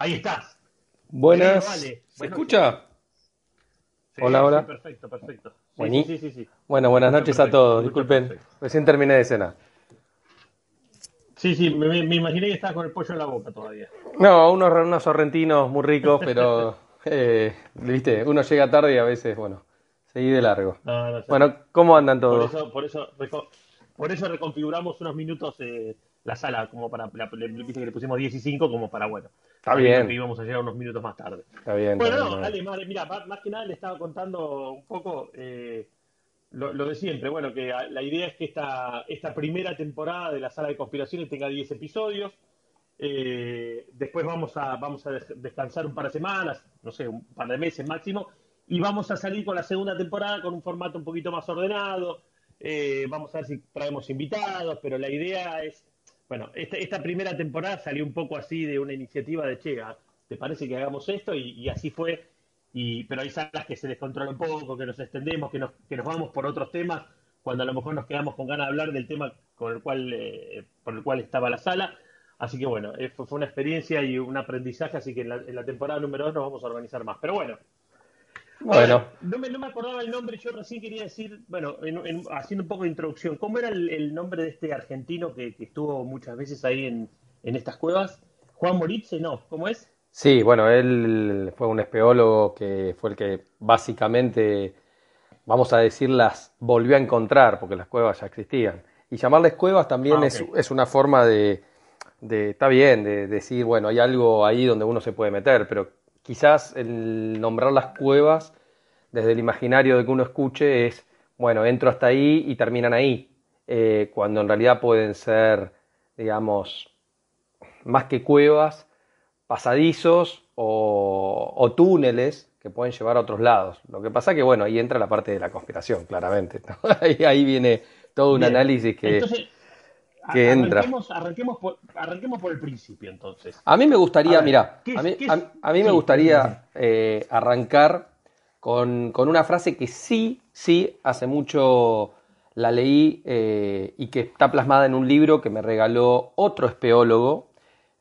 Ahí estás. Buenas. ¿Se escucha? hola, hola. perfecto, perfecto. Sí, sí, sí, sí, Bueno, buenas noches a todos. Disculpen, recién terminé de cenar. Sí, sí, me, imaginé que estabas con el pollo en la boca todavía. No, unos, unos sorrentinos muy ricos, pero, eh, viste, uno llega tarde y a veces, bueno, seguí de largo. bueno, ¿cómo andan todos? Por eso, por eso, por eso reconfiguramos unos minutos eh, la sala, como para, le, viste que le pusimos 10 y 5, como para, bueno, Está bien. Que íbamos a llegar unos minutos más tarde. Está bien. Bueno, no, dale, madre, mira, más, que nada le estaba contando un poco eh, lo, de siempre. Bueno, que la idea es que esta, esta primera temporada de la sala de conspiraciones tenga 10 episodios. Eh, después vamos a, vamos a descansar un par de semanas, no sé, un par de meses máximo. Y vamos a salir con la segunda temporada con un formato un poquito más ordenado. Eh, vamos a ver si traemos invitados, pero la idea es bueno, esta, primera temporada salió un poco así de una iniciativa de Che, ¿te parece que hagamos esto? Y, así fue. Y, pero hay salas que se descontrolan un poco, que nos extendemos, que nos, que nos vamos por otros temas, cuando a lo mejor nos quedamos con ganas de hablar del tema con el cual, eh, por el cual estaba la sala. Así que bueno, eh, fue, una experiencia y un aprendizaje, así que en la, en la temporada número dos nos vamos a organizar más. Pero bueno, bueno. no, me, no me acordaba el nombre, yo recién quería decir, bueno, haciendo un poco de introducción, ¿cómo era el, nombre de este argentino que, estuvo muchas veces ahí en, estas cuevas? Juan Moritz, no, ¿cómo es? Sí, bueno, él fue un espeólogo que fue el que básicamente, vamos a decir, las volvió a encontrar, porque las cuevas ya existían. Y llamarles cuevas también ah, es, es, una forma de, de, está bien, de decir, bueno, hay algo ahí donde uno se puede meter, pero quizás el nombrar las cuevas desde el imaginario de que uno escuche es, bueno, entro hasta ahí y terminan ahí, eh, cuando en realidad pueden ser, digamos, más que cuevas, pasadizos o, túneles que pueden llevar a otros lados. Lo que pasa que, bueno, ahí entra la parte de la conspiración, claramente. ahí, viene todo un análisis que que entra. Arranquemos, por, por, el principio, entonces. A mí me gustaría, mira, a mí, a, mí me gustaría eh, arrancar con, una frase que sí, sí, hace mucho la leí eh, y que está plasmada en un libro que me regaló otro espeólogo,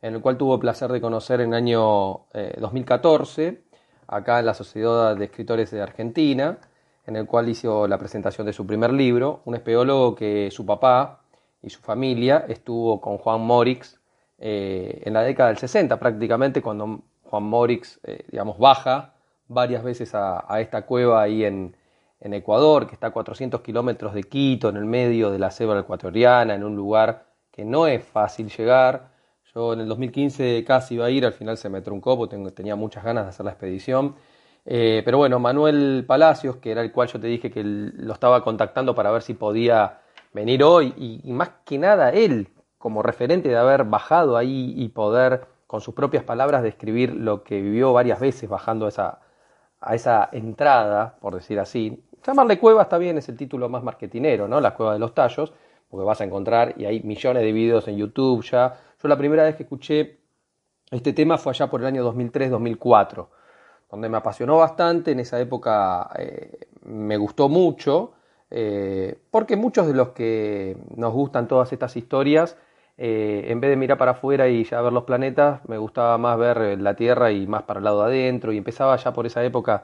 en el cual tuvo placer de conocer en el año 2014, eh, acá en la Sociedad de Escritores de Argentina, en el cual hizo la presentación de su primer libro, un espeólogo que su papá, y su familia estuvo con Juan Morix eh, en la década del 60 prácticamente, cuando Juan Morix, eh, digamos, baja varias veces a, esta cueva ahí en, en, Ecuador, que está a 400 kilómetros de Quito, en el medio de la selva ecuatoriana, en un lugar que no es fácil llegar. Yo en el 2015 casi iba a ir, al final se me truncó porque tenía muchas ganas de hacer la expedición. Eh, pero bueno, Manuel Palacios, que era el cual yo te dije que lo estaba contactando para ver si podía venir hoy y, más que nada él como referente de haber bajado ahí y poder con sus propias palabras describir lo que vivió varias veces bajando a esa, a esa entrada, por decir así. Llamarle cueva está bien, es el título más marketinero, ¿no? La cueva de los tallos, porque vas a encontrar, y hay millones de videos en YouTube ya. Yo la primera vez que escuché este tema fue allá por el año 2003-2004, donde me apasionó bastante, en esa época eh, me gustó mucho, eh, porque muchos de los que nos gustan todas estas historias, eh, en vez de mirar para afuera y ya ver los planetas, me gustaba más ver eh, la Tierra y más para el lado de adentro, y empezaba ya por esa época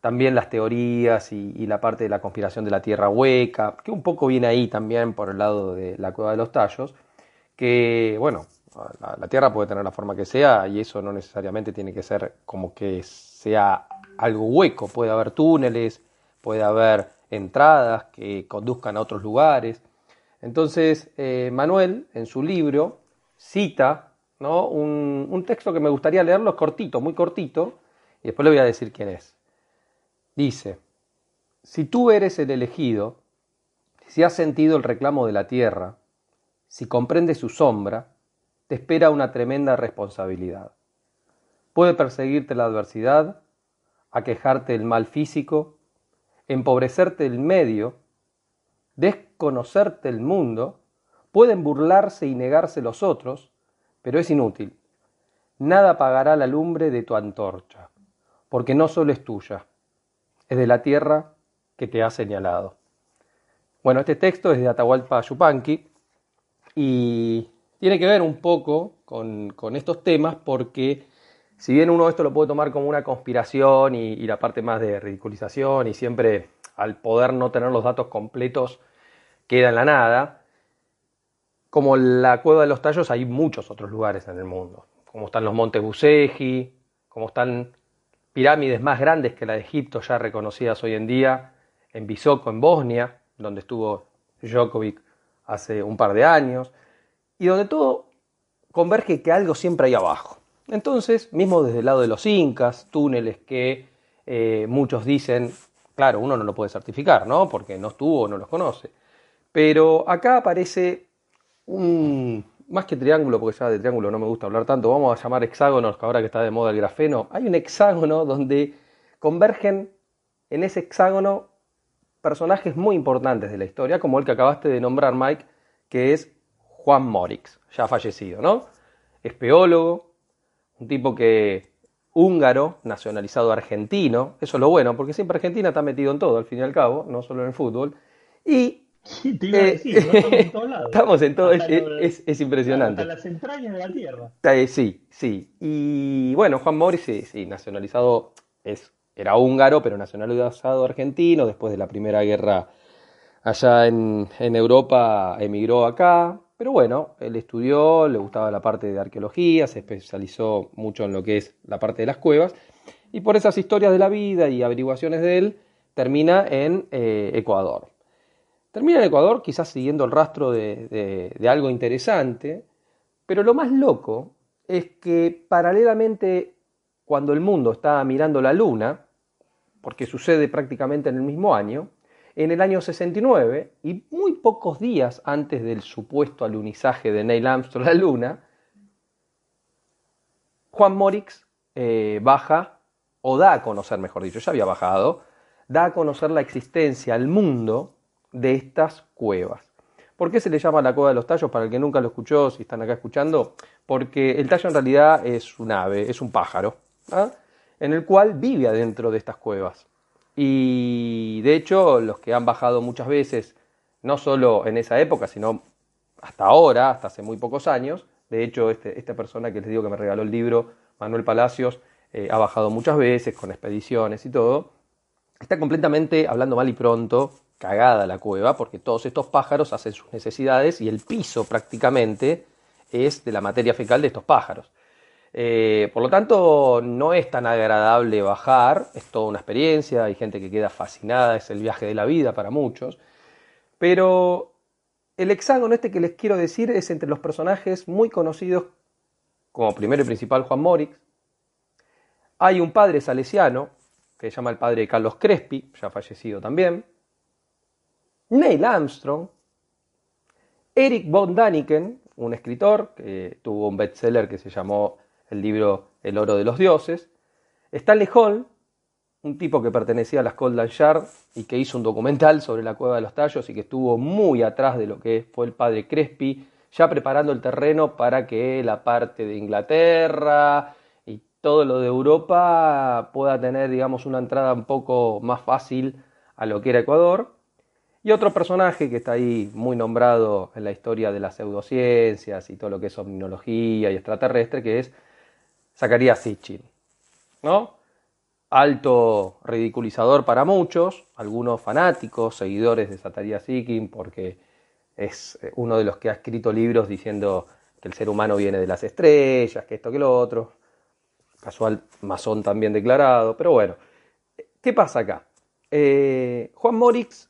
también las teorías y, la parte de la conspiración de la Tierra hueca, que un poco viene ahí también por el lado de la cueva de los tallos, que bueno, la Tierra puede tener la forma que sea y eso no necesariamente tiene que ser como que sea algo hueco, puede haber túneles, puede haber entradas que conduzcan a otros lugares. Entonces, eh, Manuel, en su libro, cita ¿no? un, texto que me gustaría leerlo, es cortito, muy cortito, y después le voy a decir quién es. Dice, si tú eres el elegido, si has sentido el reclamo de la tierra, si comprendes su sombra, te espera una tremenda responsabilidad. Puede perseguirte la adversidad, aquejarte el mal físico, empobrecerte el medio, desconocerte el mundo, pueden burlarse y negarse los otros, pero es inútil. Nada apagará la lumbre de tu antorcha, porque no solo es tuya, es de la tierra que te ha señalado. Bueno, este texto es de Atahualpa Yupanqui y tiene que ver un poco con, con estos temas porque si bien uno esto lo puede tomar como una conspiración y, la parte más de ridiculización y siempre al poder no tener los datos completos queda en la nada, como la cueva de los tallos hay muchos otros lugares en el mundo, como están los montes Buseji, como están pirámides más grandes que la de Egipto ya reconocidas hoy en día, en Visoko, en Bosnia, donde estuvo Djokovic hace un par de años, y donde todo converge que algo siempre hay abajo. Entonces, mismo desde el lado de los incas, túneles que eh, muchos dicen, claro, uno no lo puede certificar, ¿no? Porque no estuvo o no los conoce. Pero acá aparece un, más que triángulo, porque ya de triángulo no me gusta hablar tanto, vamos a llamar hexágonos, que ahora que está de moda el grafeno, hay un hexágono donde convergen en ese hexágono personajes muy importantes de la historia, como el que acabaste de nombrar, Mike, que es Juan Morix, ya fallecido, ¿no? Espeólogo, un tipo que húngaro, nacionalizado argentino, eso es lo bueno, porque siempre Argentina está metido en todo, al fin y al cabo, no solo en el fútbol, y Sí, te iba a eh, decir, estamos en todos lados. Estamos en todo, es, es, impresionante. Hasta las entrañas de la tierra. Eh, sí, sí. Y bueno, Juan Morris, sí, sí, nacionalizado, es, era húngaro, pero nacionalizado argentino, después de la Primera Guerra allá en, en Europa, emigró acá. Pero bueno, él estudió, le gustaba la parte de arqueología, se especializó mucho en lo que es la parte de las cuevas, y por esas historias de la vida y averiguaciones de él, termina en eh, Ecuador. Termina en Ecuador, quizás siguiendo el rastro de, algo interesante, pero lo más loco es que paralelamente cuando el mundo está mirando la luna, porque sucede prácticamente en el mismo año, en el año 69, y muy pocos días antes del supuesto alunizaje de Neil Armstrong a la luna, Juan Morix eh, baja, o da a conocer, mejor dicho, ya había bajado, da a conocer la existencia al mundo de estas cuevas. ¿Por qué se le llama la cueva de los tallos? Para el que nunca lo escuchó, si están acá escuchando, porque el tallo en realidad es un ave, es un pájaro, ¿ah? en el cual vive adentro de estas cuevas. Y de hecho, los que han bajado muchas veces, no solo en esa época, sino hasta ahora, hasta hace muy pocos años, de hecho, este, esta persona que les digo que me regaló el libro, Manuel Palacios, eh, ha bajado muchas veces con expediciones y todo, está completamente, hablando mal y pronto, cagada la cueva porque todos estos pájaros hacen sus necesidades y el piso prácticamente es de la materia fecal de estos pájaros. Eh, por lo tanto, no es tan agradable bajar, es toda una experiencia, hay gente que queda fascinada, es el viaje de la vida para muchos, pero el hexágono este que les quiero decir es entre los personajes muy conocidos como primero y principal Juan Morix. Hay un padre salesiano que se llama el padre Carlos Crespi, ya fallecido también. Neil Armstrong, Eric von Daniken, un escritor que tuvo un bestseller que se llamó el libro El oro de los dioses, Stanley Hall, un tipo que pertenecía a la Scotland Yard y que hizo un documental sobre la cueva de los tallos y que estuvo muy atrás de lo que fue el padre Crespi, ya preparando el terreno para que la parte de Inglaterra y todo lo de Europa pueda tener, digamos, una entrada un poco más fácil a lo que era Ecuador. Y otro personaje que está ahí muy nombrado en la historia de las pseudociencias y todo lo que es omniología y extraterrestre, que es Zacarías Sitchin. ¿no? Alto ridiculizador para muchos, algunos fanáticos, seguidores de Zacarías Sitchin, porque es eh, uno de los que ha escrito libros diciendo que el ser humano viene de las estrellas, que esto, que lo otro. Casual masón también declarado, pero bueno. ¿Qué pasa acá? Eh, Juan Morix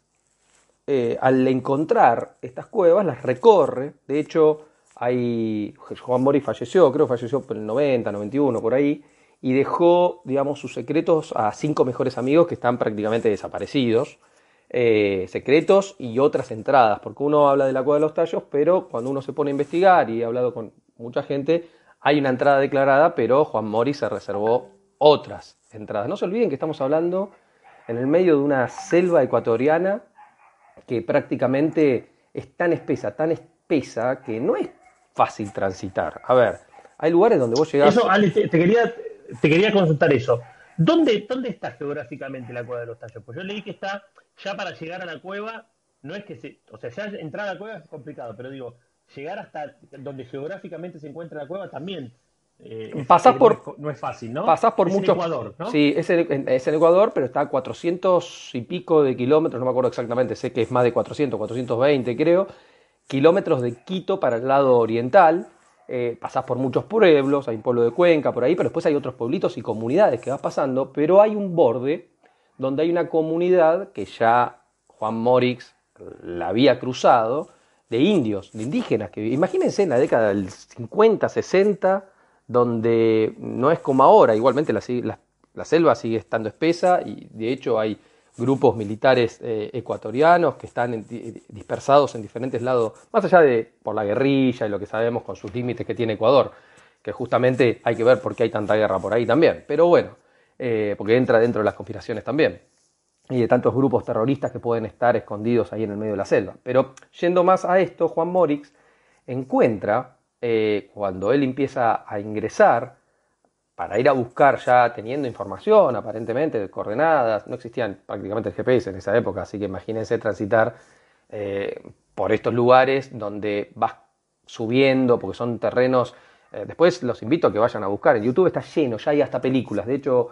eh, al encontrar estas cuevas, las recorre. De hecho, hay, Juan Mori falleció, creo que falleció por el 90, 91, por ahí, y dejó, digamos, sus secretos a cinco mejores amigos que están prácticamente desaparecidos. Eh, secretos y otras entradas, porque uno habla de la cueva de los tallos, pero cuando uno se pone a investigar y he hablado con mucha gente, hay una entrada declarada, pero Juan Mori se reservó otras entradas. No se olviden que estamos hablando en el medio de una selva ecuatoriana que prácticamente es tan espesa, tan espesa, que no es fácil transitar. A ver, hay lugares donde vos llegás... Eso, Ale, te, quería, te quería consultar eso. ¿Dónde, ¿Dónde está geográficamente la cueva de los tallos? Pues yo leí que está, ya para llegar a la cueva, no es que se... O sea, ya entrar a la cueva es complicado, pero digo, llegar hasta donde geográficamente se encuentra la cueva también eh, pasás por, no es, fácil, ¿no? Pasás por es muchos. Ecuador, ¿no? Sí, es en, es Ecuador, pero está a 400 y pico de kilómetros, no me acuerdo exactamente, sé que es más de 400, 420 creo, kilómetros de Quito para el lado oriental. Eh, pasás por muchos pueblos, hay un pueblo de Cuenca por ahí, pero después hay otros pueblitos y comunidades que vas pasando, pero hay un borde donde hay una comunidad que ya Juan Morix la había cruzado, de indios, de indígenas, que imagínense en la década del 50, 60, donde no es como ahora, igualmente la, selva sigue estando espesa y de hecho hay grupos militares eh, ecuatorianos que están dispersados en diferentes lados, más allá de por la guerrilla y lo que sabemos con sus límites que tiene Ecuador, que justamente hay que ver por qué hay tanta guerra por ahí también, pero bueno, eh, porque entra dentro de las conspiraciones también y de tantos grupos terroristas que pueden estar escondidos ahí en el medio de la selva. Pero yendo más a esto, Juan Morix encuentra, eh, cuando él empieza a ingresar, para ir a buscar ya teniendo información aparentemente de coordenadas, no existían prácticamente el GPS en esa época, así que imagínense transitar eh, por estos lugares donde vas subiendo, porque son terrenos, eh, después los invito a que vayan a buscar, en YouTube está lleno, ya hay hasta películas, de hecho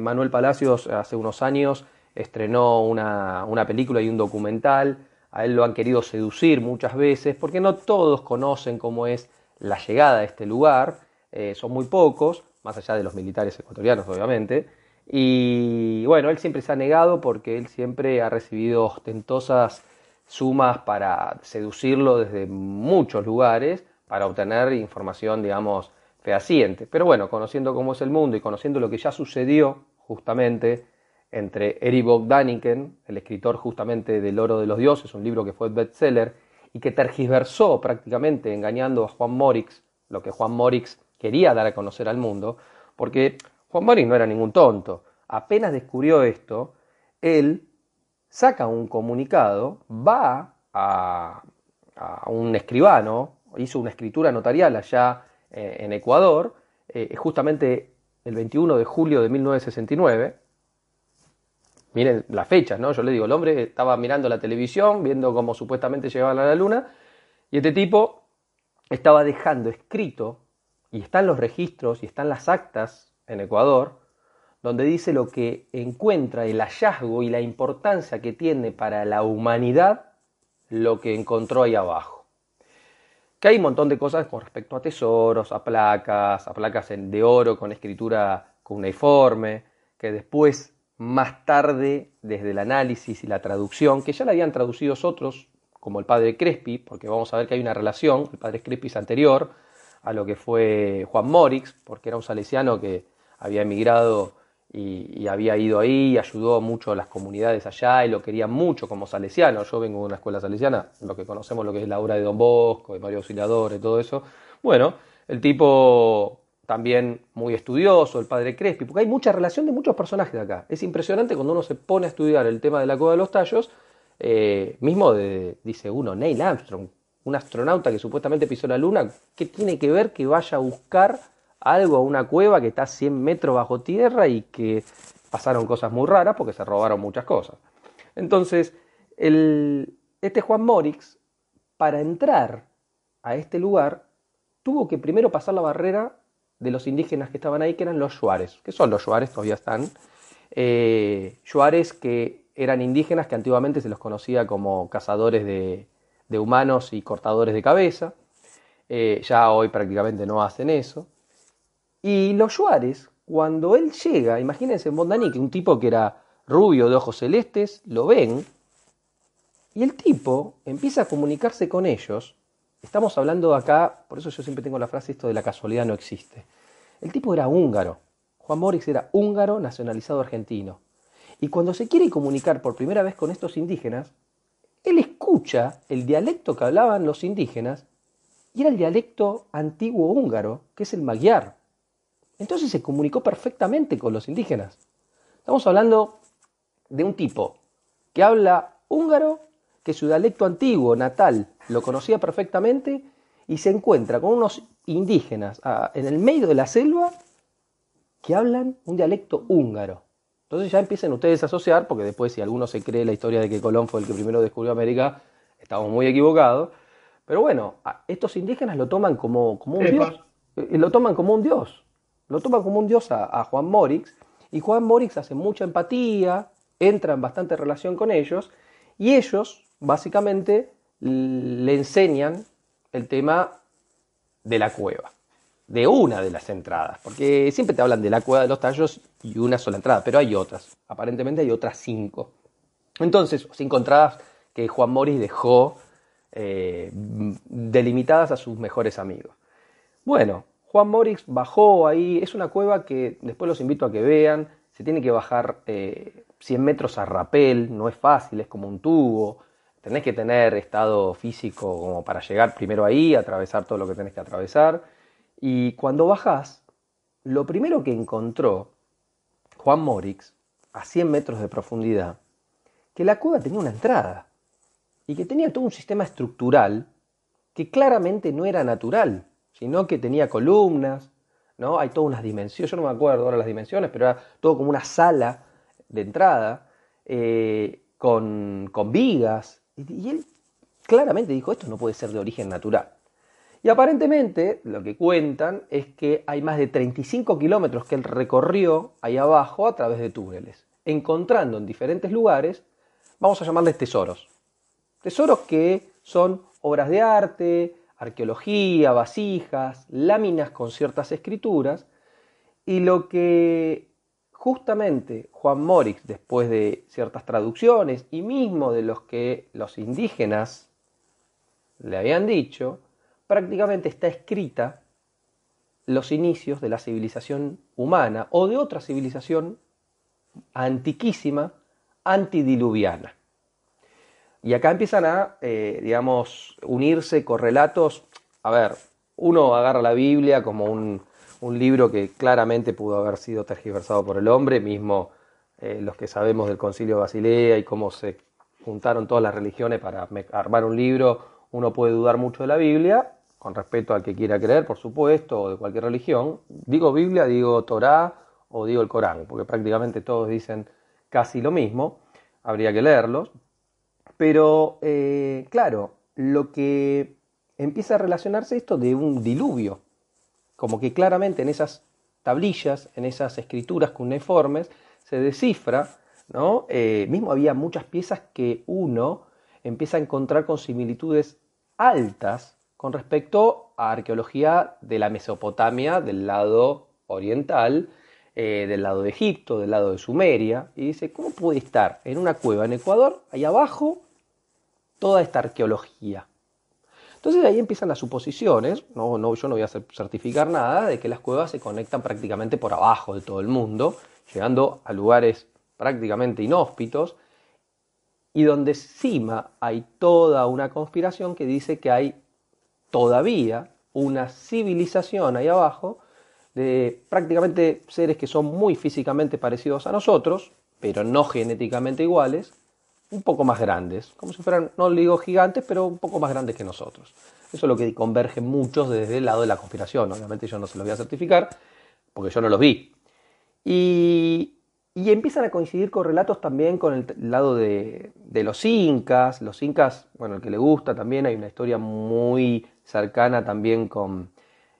Manuel Palacios hace unos años estrenó una, película y un documental, a él lo han querido seducir muchas veces, porque no todos conocen cómo es la llegada a este lugar, eh, son muy pocos, más allá de los militares ecuatorianos obviamente, y bueno, él siempre se ha negado porque él siempre ha recibido ostentosas sumas para seducirlo desde muchos lugares para obtener información, digamos, fehaciente. Pero bueno, conociendo cómo es el mundo y conociendo lo que ya sucedió justamente entre Eric Bogdaniken, el escritor justamente del Oro de los Dioses, un libro que fue bestseller, y que tergiversó prácticamente engañando a Juan Morix, lo que Juan Morix quería dar a conocer al mundo, porque Juan Morix no era ningún tonto. Apenas descubrió esto, él saca un comunicado, va a, un escribano, hizo una escritura notarial allá eh, en Ecuador, eh, justamente el 21 de julio de 1969, Miren las fechas, ¿no? Yo le digo, el hombre estaba mirando la televisión, viendo cómo supuestamente llegaban a la luna, y este tipo estaba dejando escrito, y están los registros y están las actas en Ecuador, donde dice lo que encuentra el hallazgo y la importancia que tiene para la humanidad lo que encontró ahí abajo. Que hay un montón de cosas con respecto a tesoros, a placas, a placas de oro con escritura cuneiforme, que después más tarde desde el análisis y la traducción, que ya la habían traducido otros, como el padre Crespi, porque vamos a ver que hay una relación, el padre Crespi es anterior a lo que fue Juan Morix, porque era un salesiano que había emigrado y, había ido ahí, y ayudó mucho a las comunidades allá y lo querían mucho como salesiano. Yo vengo de una escuela salesiana, lo que conocemos lo que es la obra de Don Bosco, de Mario Auxiliador y todo eso. Bueno, el tipo también muy estudioso, el padre Crespi, porque hay mucha relación de muchos personajes acá. Es impresionante cuando uno se pone a estudiar el tema de la cueva de los tallos, eh, mismo de, dice uno, Neil Armstrong, un astronauta que supuestamente pisó la luna, ¿qué tiene que ver que vaya a buscar algo a una cueva que está a 100 metros bajo tierra y que pasaron cosas muy raras porque se robaron muchas cosas? Entonces, el, este Juan Morix, para entrar a este lugar, tuvo que primero pasar la barrera de los indígenas que estaban ahí, que eran los Juárez. ¿Qué son los Juárez? Todavía están. Eh, que eran indígenas que antiguamente se los conocía como cazadores de, humanos y cortadores de cabeza. Eh, ya hoy prácticamente no hacen eso. Y los Juárez, cuando él llega, imagínense en que un tipo que era rubio de ojos celestes, lo ven, y el tipo empieza a comunicarse con ellos Estamos hablando acá, por eso yo siempre tengo la frase esto de la casualidad no existe. El tipo era húngaro. Juan Morix era húngaro nacionalizado argentino. Y cuando se quiere comunicar por primera vez con estos indígenas, él escucha el dialecto que hablaban los indígenas y era el dialecto antiguo húngaro, que es el magyar. Entonces se comunicó perfectamente con los indígenas. Estamos hablando de un tipo que habla húngaro que su dialecto antiguo, natal, lo conocía perfectamente y se encuentra con unos indígenas ah, en el medio de la selva que hablan un dialecto húngaro. Entonces ya empiezan ustedes a asociar, porque después si alguno se cree la historia de que Colón fue el que primero descubrió América, estamos muy equivocados. Pero bueno, estos indígenas lo toman como, como un dios. eh, lo toman como un dios, lo toman como un dios a, Juan Morix, y Juan Morix hace mucha empatía, entra en bastante relación con ellos, y ellos básicamente le enseñan el tema de la cueva, de una de las entradas, porque siempre te hablan de la cueva de los tallos y una sola entrada, pero hay otras, aparentemente hay otras cinco. Entonces, cinco entradas que Juan Morix dejó eh, delimitadas a sus mejores amigos. Bueno, Juan Morix bajó ahí, es una cueva que después los invito a que vean, se tiene que bajar 100 eh, metros a rapel, no es fácil, es como un tubo, tenés que tener estado físico como para llegar primero ahí, atravesar todo lo que tenés que atravesar, y cuando bajás, lo primero que encontró Juan Morix, a 100 metros de profundidad, que la cueva tenía una entrada y que tenía todo un sistema estructural que claramente no era natural, sino que tenía columnas, ¿no? Hay todas unas dimensiones, yo no me acuerdo ahora las dimensiones, pero era todo como una sala de entrada eh, con, vigas. Y, él claramente dijo, esto no puede ser de origen natural. Y aparentemente lo que cuentan es que hay más de 35 kilómetros que él recorrió ahí abajo a través de túneles, encontrando en diferentes lugares, vamos a llamarles tesoros, Tesoros que son obras de arte, arqueología, vasijas, láminas con ciertas escrituras, y lo que justamente Juan Morix, después de ciertas traducciones y mismo de los que los indígenas le habían dicho, prácticamente está escrita los inicios de la civilización humana o de otra civilización antiquísima, antidiluviana. Y acá empiezan a, eh, digamos, unirse correlatos. A ver, uno agarra la Biblia como un, libro que claramente pudo haber sido tergiversado por el hombre, mismo eh, los que sabemos del concilio de Basilea y cómo se juntaron todas las religiones para armar un libro, uno puede dudar mucho de la Biblia, con respecto al que quiera creer, por supuesto, o de cualquier religión. Digo Biblia, digo Torá o digo el Corán, porque prácticamente todos dicen casi lo mismo, habría que leerlos, pero, eh, claro, lo que empieza a relacionarse esto de un diluvio, como que claramente en esas tablillas, en esas escrituras cuneiformes, se descifra, ¿no? Eh, mismo había muchas piezas que uno empieza a encontrar con similitudes altas con respecto a arqueología de la Mesopotamia, del lado oriental, eh, del lado de Egipto, del lado de Sumeria, y dice, ¿cómo puede estar en una cueva en Ecuador, ahí abajo, toda esta arqueología. Entonces ahí empiezan las suposiciones, no, no, yo no voy a certificar nada, de que las cuevas se conectan prácticamente por abajo de todo el mundo, llegando a lugares prácticamente inhóspitos, y donde encima hay toda una conspiración que dice que hay todavía una civilización ahí abajo de prácticamente seres que son muy físicamente parecidos a nosotros, pero no genéticamente iguales, un poco más grandes, como si fueran, no digo gigantes, pero un poco más grandes que nosotros. Eso es lo que convergen muchos desde el lado de la conspiración. Obviamente yo no se los voy a certificar, porque yo no los vi. Y, empiezan a coincidir con relatos también con el lado de, los incas. Los incas, bueno, el que le gusta también, hay una historia muy cercana también con,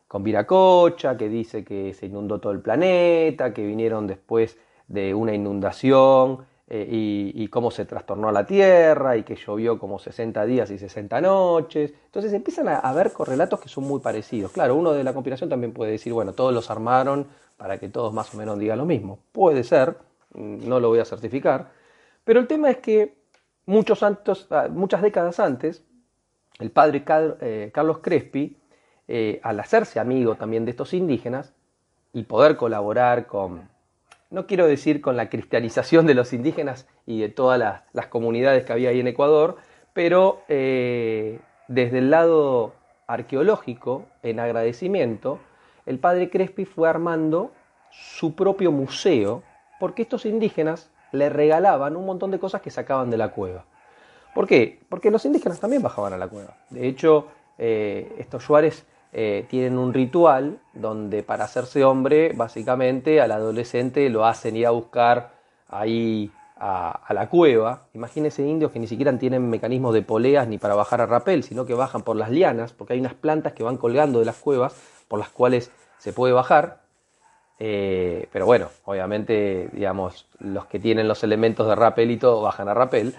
con Viracocha, que dice que se inundó todo el planeta, que vinieron después de una inundación eh, y, cómo se trastornó la Tierra y que llovió como 60 días y 60 noches. Entonces empiezan a, a ver correlatos que son muy parecidos. Claro, uno de la conspiración también puede decir, bueno, todos los armaron para que todos más o menos digan lo mismo. Puede ser, no lo voy a certificar, pero el tema es que muchos santos, ah, muchas décadas antes, el padre eh, Carlos Crespi, eh, al hacerse amigo también de estos indígenas y poder colaborar con, no quiero decir con la cristianización de los indígenas y de todas las, comunidades que había ahí en Ecuador, pero eh, desde el lado arqueológico, en agradecimiento, el padre Crespi fue armando su propio museo, porque estos indígenas le regalaban un montón de cosas que sacaban de la cueva. ¿Por qué? Porque los indígenas también bajaban a la cueva. De hecho, eh, estos yuares eh, tienen un ritual donde para hacerse hombre, básicamente al adolescente lo hacen ir a buscar ahí a, la cueva. Imagínense indios que ni siquiera tienen mecanismos de poleas ni para bajar a rapel, sino que bajan por las lianas, porque hay unas plantas que van colgando de las cuevas por las cuales se puede bajar. Eh, pero bueno, obviamente, digamos, los que tienen los elementos de rappel y todo bajan a rappel,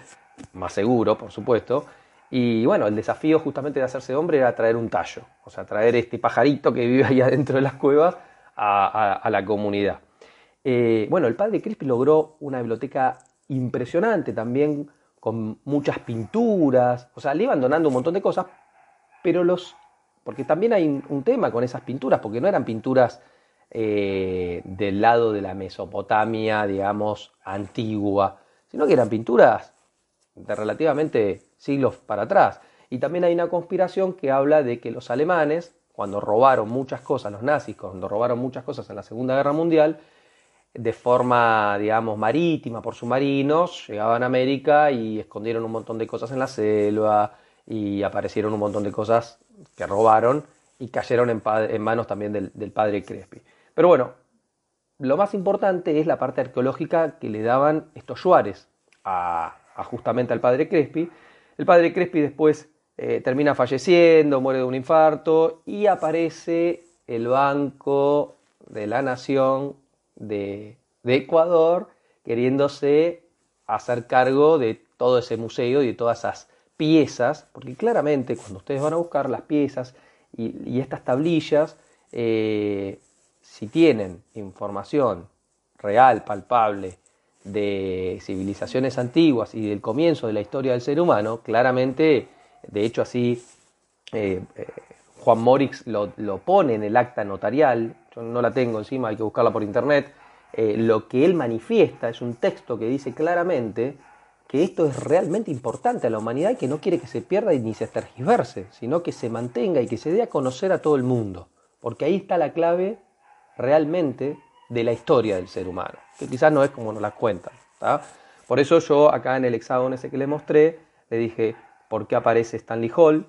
más seguro, por supuesto. Y bueno, el desafío justamente de hacerse hombre era traer un tallo, o sea, traer este pajarito que vive ahí adentro de las cuevas a, la comunidad. Eh, bueno, el padre Crispi logró una biblioteca impresionante también, con muchas pinturas, o sea, le iban donando un montón de cosas, pero los, porque también hay un tema con esas pinturas, porque no eran pinturas eh, del lado de la Mesopotamia, digamos, antigua, sino que eran pinturas de relativamente siglos para atrás. Y también hay una conspiración que habla de que los alemanes, cuando robaron muchas cosas, los nazis, cuando robaron muchas cosas en la Segunda Guerra Mundial, de forma, digamos, marítima, por submarinos, llegaban a América y escondieron un montón de cosas en la selva y aparecieron un montón de cosas que robaron y cayeron en, manos también del padre Crespi. Pero bueno, lo más importante es la parte arqueológica que le daban estos Juárez a, justamente al padre Crespi. El padre Crespi después eh, termina falleciendo, muere de un infarto y aparece el Banco de la Nación de, de Ecuador queriéndose hacer cargo de todo ese museo y de todas esas piezas, porque claramente cuando ustedes van a buscar las piezas y, estas tablillas, eh, si tienen información real, palpable, de civilizaciones antiguas y del comienzo de la historia del ser humano, claramente, de hecho así eh, eh, Juan Morix lo, pone en el acta notarial, yo no la tengo encima, hay que buscarla por internet, eh, lo que él manifiesta es un texto que dice claramente que esto es realmente importante a la humanidad y que no quiere que se pierda ni se tergiverse, sino que se mantenga y que se dé a conocer a todo el mundo, porque ahí está la clave realmente de la historia del ser humano, que quizás no es como nos la cuentan. Por eso yo acá en el hexágono ese que le mostré, le dije, ¿por qué aparece Stanley Hall?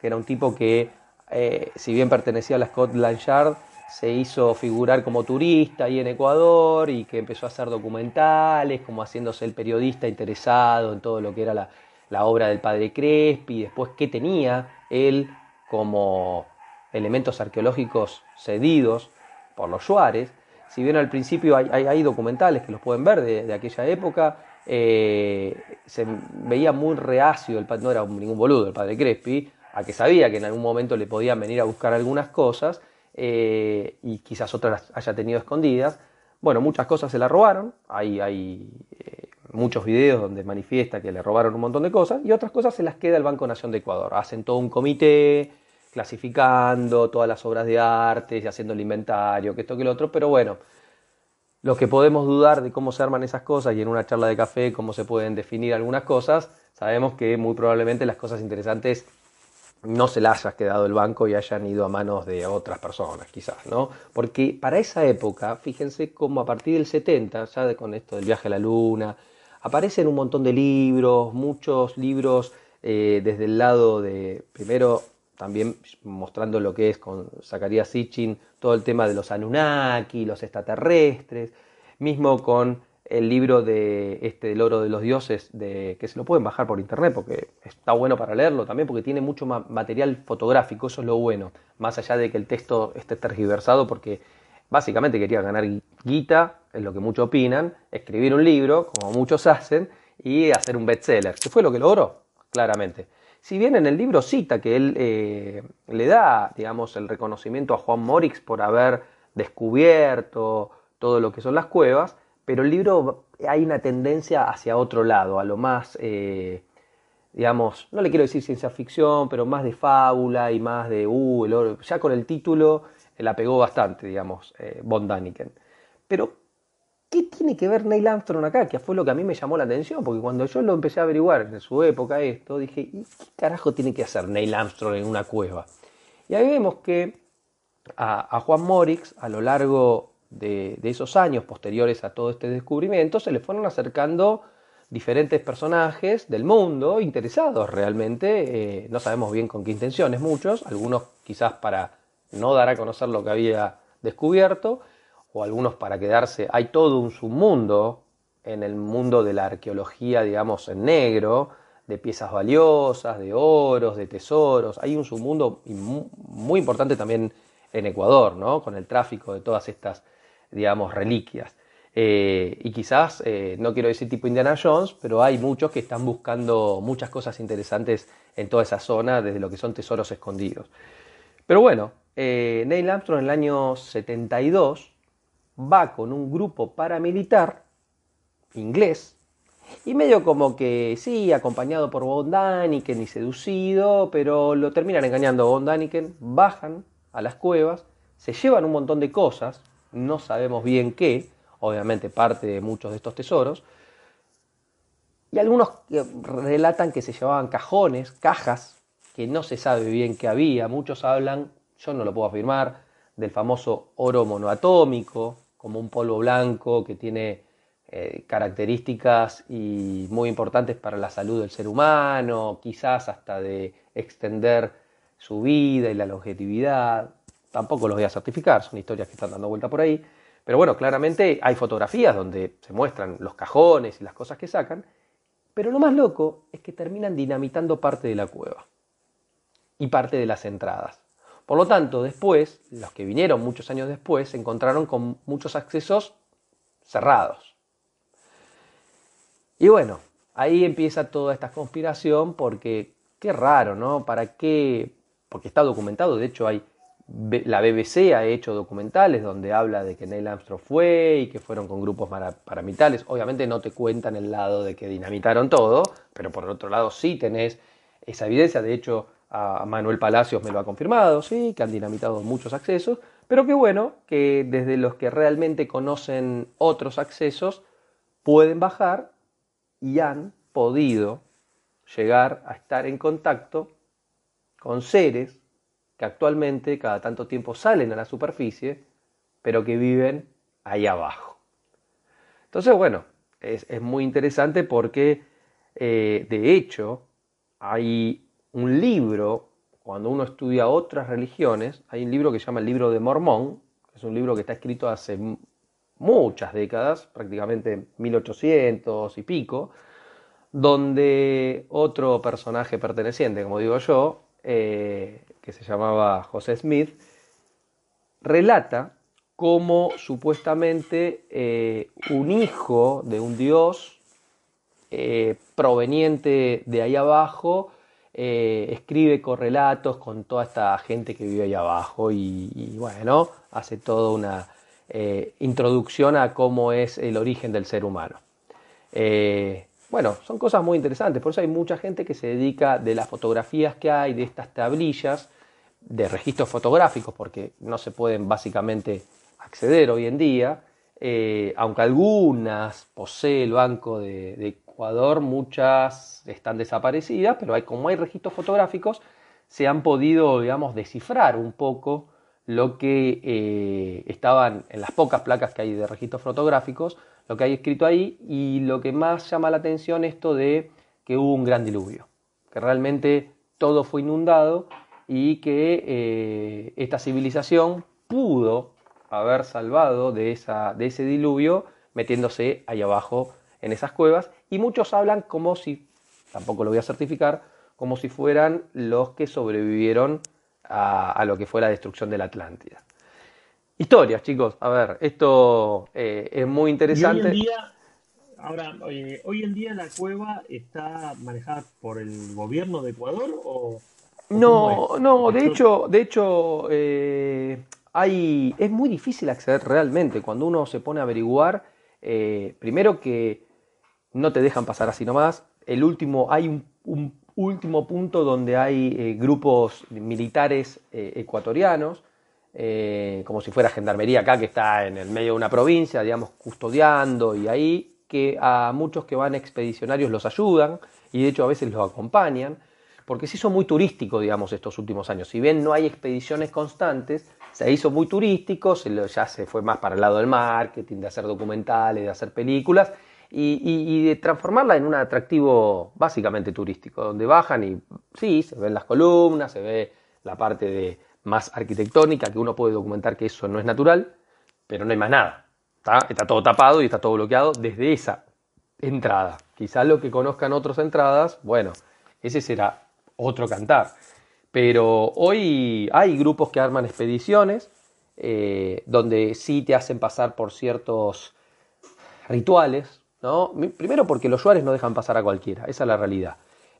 Que era un tipo que, eh, si bien pertenecía a la Scotland Yard, se hizo figurar como turista ahí en Ecuador y que empezó a hacer documentales, como haciéndose el periodista interesado en todo lo que era la, la obra del padre Crespi, y después qué tenía él como elementos arqueológicos cedidos por los Suárez. Si bien al principio hay, documentales que los pueden ver de, aquella época, eh, se veía muy reacio, el, no era ningún boludo el padre Crespi, a que sabía que en algún momento le podían venir a buscar algunas cosas eh, y quizás otras las haya tenido escondidas. Bueno, muchas cosas se la robaron, hay, hay eh, muchos videos donde manifiesta que le robaron un montón de cosas y otras cosas se las queda el Banco Nación de Ecuador. Hacen todo un comité, clasificando todas las obras de arte y haciendo el inventario, que esto que lo otro, pero bueno, los que podemos dudar de cómo se arman esas cosas y en una charla de café cómo se pueden definir algunas cosas, sabemos que muy probablemente las cosas interesantes no se las haya quedado el banco y hayan ido a manos de otras personas, quizás, ¿no? Porque para esa época, fíjense cómo a partir del 70, ya con esto del viaje a la luna, aparecen un montón de libros, muchos libros eh, desde el lado de, primero, también mostrando lo que es con Zacarías Sitchin, todo el tema de los Anunnaki, los extraterrestres, mismo con el libro de este del oro de los dioses, de, que se lo pueden bajar por internet porque está bueno para leerlo también, porque tiene mucho material fotográfico, eso es lo bueno, más allá de que el texto esté tergiversado, porque básicamente quería ganar guita, es lo que muchos opinan, escribir un libro, como muchos hacen, y hacer un bestseller, que fue lo que logró, claramente. Si bien en el libro cita que él eh, le da, digamos, el reconocimiento a Juan Morix por haber descubierto todo lo que son las cuevas, pero el libro hay una tendencia hacia otro lado, a lo más, eh, digamos, no le quiero decir ciencia ficción, pero más de fábula y más de, uh, el ya con el título la pegó bastante, digamos, eh, Von Daniken. Pero ¿Qué tiene que ver Neil Armstrong acá? Que fue lo que a mí me llamó la atención, porque cuando yo lo empecé a averiguar en su época esto, dije, ¿y qué carajo tiene que hacer Neil Armstrong en una cueva? Y ahí vemos que a, Juan Morix, a lo largo de, esos años posteriores a todo este descubrimiento, se le fueron acercando diferentes personajes del mundo interesados realmente, eh, no sabemos bien con qué intenciones muchos, algunos quizás para no dar a conocer lo que había descubierto, o algunos para quedarse, hay todo un submundo en el mundo de la arqueología, digamos, en negro, de piezas valiosas, de oros, de tesoros. Hay un submundo muy importante también en Ecuador, ¿no? Con el tráfico de todas estas, digamos, reliquias. Eh, y quizás, eh, no quiero decir tipo Indiana Jones, pero hay muchos que están buscando muchas cosas interesantes en toda esa zona, desde lo que son tesoros escondidos. Pero bueno, eh, Neil Armstrong en el año 72 va con un grupo paramilitar inglés y medio como que sí, acompañado por Von Daniken y seducido, pero lo terminan engañando Von Daniken, bajan a las cuevas, se llevan un montón de cosas, no sabemos bien qué, obviamente parte de muchos de estos tesoros, y algunos relatan que se llevaban cajones, cajas, que no se sabe bien qué había, muchos hablan, yo no lo puedo afirmar, del famoso oro monoatómico, como un polvo blanco que tiene eh, características y muy importantes para la salud del ser humano, quizás hasta de extender su vida y la longevidad. Tampoco los voy a certificar, son historias que están dando vuelta por ahí. Pero bueno, claramente hay fotografías donde se muestran los cajones y las cosas que sacan. Pero lo más loco es que terminan dinamitando parte de la cueva y parte de las entradas. Por lo tanto, después, los que vinieron muchos años después, se encontraron con muchos accesos cerrados. Y bueno, ahí empieza toda esta conspiración porque qué raro, ¿no? ¿Para qué? Porque está documentado, de hecho hay la BBC ha hecho documentales donde habla de que Neil Armstrong fue y que fueron con grupos paramilitares. Obviamente no te cuentan el lado de que dinamitaron todo, pero por otro lado sí tenés esa evidencia. De hecho, a Manuel Palacios me lo ha confirmado, sí, que han dinamitado muchos accesos. Pero qué bueno que desde los que realmente conocen otros accesos pueden bajar y han podido llegar a estar en contacto con seres que actualmente cada tanto tiempo salen a la superficie, pero que viven ahí abajo. Entonces, bueno, es, muy interesante porque, eh, de hecho, hay un libro, cuando uno estudia otras religiones, hay un libro que se llama el libro de Mormón, es un libro que está escrito hace muchas décadas, prácticamente 1800 y pico, donde otro personaje perteneciente, como digo yo, eh, que se llamaba José Smith, relata cómo supuestamente eh, un hijo de un dios eh, proveniente de ahí abajo escribe correlatos con toda esta gente que vive ahí abajo y, bueno, hace toda una introducción a cómo es el origen del ser humano. Bueno, son cosas muy interesantes, por eso hay mucha gente que se dedica de las fotografías que hay, de estas tablillas, de registros fotográficos, porque no se pueden básicamente acceder hoy en día, eh, aunque algunas posee el Banco de, Ecuador, muchas están desaparecidas, pero hay, como hay registros fotográficos, se han podido, digamos, descifrar un poco lo que eh, estaban en las pocas placas que hay de registros fotográficos, lo que hay escrito ahí y lo que más llama la atención esto de que hubo un gran diluvio, que realmente todo fue inundado y que eh, esta civilización pudo haber salvado de, esa, de ese diluvio metiéndose ahí abajo en esas cuevas y muchos hablan como si, tampoco lo voy a certificar, como si fueran los que sobrevivieron a, a lo que fue la destrucción de la Atlántida. Historias, chicos. A ver, esto eh, es muy interesante. hoy en día, ahora, hoy en día la cueva está manejada por el gobierno de Ecuador o. no, no, de hecho, de hecho, eh, hay, es muy difícil acceder realmente. Cuando uno se pone a averiguar, eh, primero que no te dejan pasar así nomás. El último, hay un, último punto donde hay grupos militares ecuatorianos eh, como si fuera gendarmería acá que está en el medio de una provincia, digamos, custodiando y ahí, que a muchos que van expedicionarios los ayudan y de hecho a veces los acompañan, porque se hizo muy turístico, digamos, estos últimos años. Si bien no hay expediciones constantes, se hizo muy turístico, ya se fue más para el lado del marketing, de hacer documentales, de hacer películas y, de transformarla en un atractivo básicamente turístico, donde bajan y sí, se ven las columnas, se ve la parte de, más arquitectónica, que uno puede documentar que eso no es natural, pero no hay más nada. Está, todo tapado y está todo bloqueado desde esa entrada. Quizás lo que conozcan otras entradas, bueno, ese será otro cantar. Pero hoy hay grupos que arman expediciones eh, donde sí te hacen pasar por ciertos rituales, ¿no? Primero porque los Juárez no dejan pasar a cualquiera, esa es la realidad.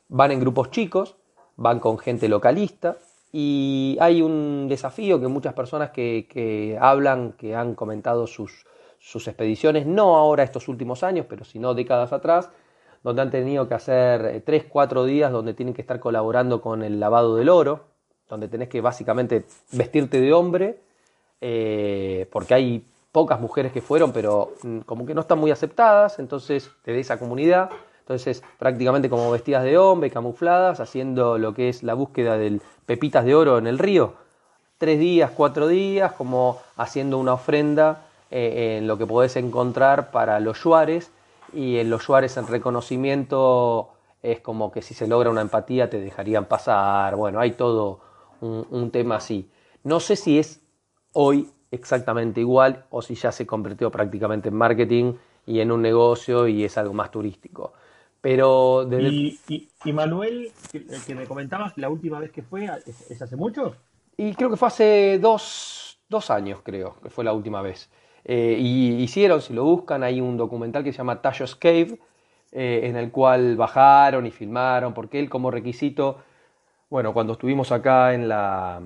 Van en grupos chicos, van con gente localista y hay un desafío que muchas personas que, hablan, que han comentado sus, sus expediciones, no ahora estos últimos años, pero sino décadas atrás, donde han tenido que hacer 3, eh, 4 días, donde tienen que estar colaborando con el lavado del oro, donde tenés que básicamente vestirte de hombre, eh, porque hay pocas mujeres que fueron, pero mm, como que no están muy aceptadas, entonces de esa comunidad, entonces prácticamente como vestidas de hombre, camufladas, haciendo lo que es la búsqueda del pepitas de oro en el río, tres días, cuatro días, como haciendo una ofrenda eh, en lo que podés encontrar para los yuares, y en los Juárez en reconocimiento es como que si se logra una empatía te dejarían pasar, bueno, hay todo un, tema así. No sé si es hoy exactamente igual o si ya se convirtió prácticamente en marketing y en un negocio y es algo más turístico. Pero ¿Y, Manuel, que, que, me comentabas, la última vez que fue, ¿es, hace mucho? Y creo que fue hace dos, dos años, creo, que fue la última vez. Eh, y hicieron, si lo buscan, hay un documental que se llama Tashos Cave, eh, en el cual bajaron y filmaron, porque él como requisito, bueno, cuando estuvimos acá en la,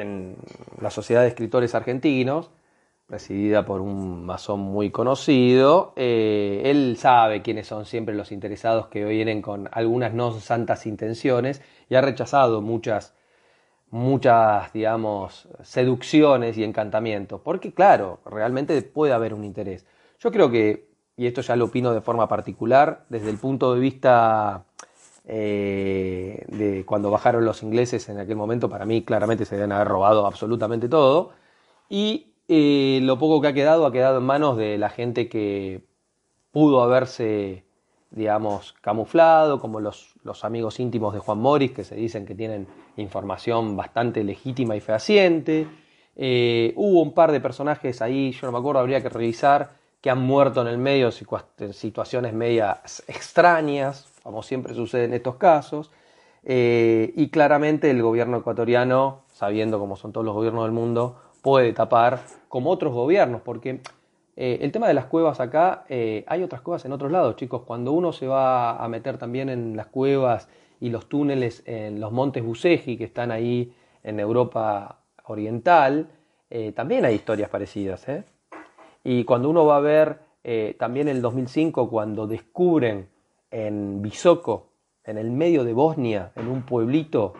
en la Sociedad de Escritores Argentinos, presidida por un masón muy conocido, eh, él sabe quiénes son siempre los interesados que vienen con algunas no santas intenciones y ha rechazado muchas muchas, digamos, seducciones y encantamientos, porque claro, realmente puede haber un interés. Yo creo que, y esto ya lo opino de forma particular, desde el punto de vista eh, de cuando bajaron los ingleses en aquel momento, para mí claramente se deben haber robado absolutamente todo, y eh, lo poco que ha quedado ha quedado en manos de la gente que pudo haberse digamos, camuflado, como los, los, amigos íntimos de Juan Morris, que se dicen que tienen información bastante legítima y fehaciente. Eh, hubo un par de personajes ahí, yo no me acuerdo, habría que revisar, que han muerto en el medio en situaciones medias extrañas, como siempre sucede en estos casos. Eh, y claramente el gobierno ecuatoriano, sabiendo cómo son todos los gobiernos del mundo, puede tapar como otros gobiernos, porque eh, el tema de las cuevas acá, eh, hay otras cuevas en otros lados, chicos. Cuando uno se va a meter también en las cuevas y los túneles en los montes Buseji, que están ahí en Europa Oriental, también hay historias parecidas. Y cuando uno va a ver también en el 2005, cuando descubren en Bisoko, en el medio de Bosnia, en un pueblito,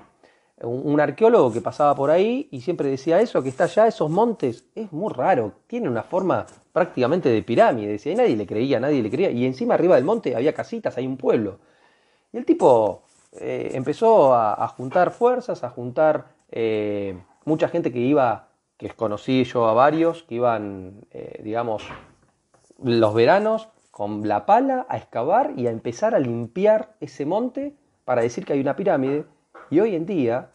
un, arqueólogo que pasaba por ahí y siempre decía eso, que está allá, esos montes, es muy raro, tiene una forma prácticamente de pirámide, decía, y nadie le creía, nadie le creía, y encima arriba del monte había casitas, hay un pueblo. Y el tipo eh, empezó a, juntar fuerzas, a juntar eh, mucha gente que iba, que conocí yo a varios, que iban, eh, digamos, los veranos con la pala a excavar y a empezar a limpiar ese monte para decir que hay una pirámide y hoy en día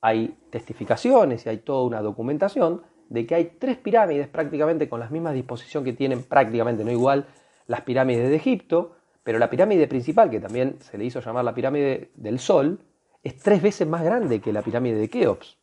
hay testificaciones y hay toda una documentación de que hay tres pirámides prácticamente con la misma disposición que tienen prácticamente, no igual, las pirámides de Egipto, pero la pirámide principal, que también se le hizo llamar la pirámide del Sol, es tres veces más grande que la pirámide de Keops.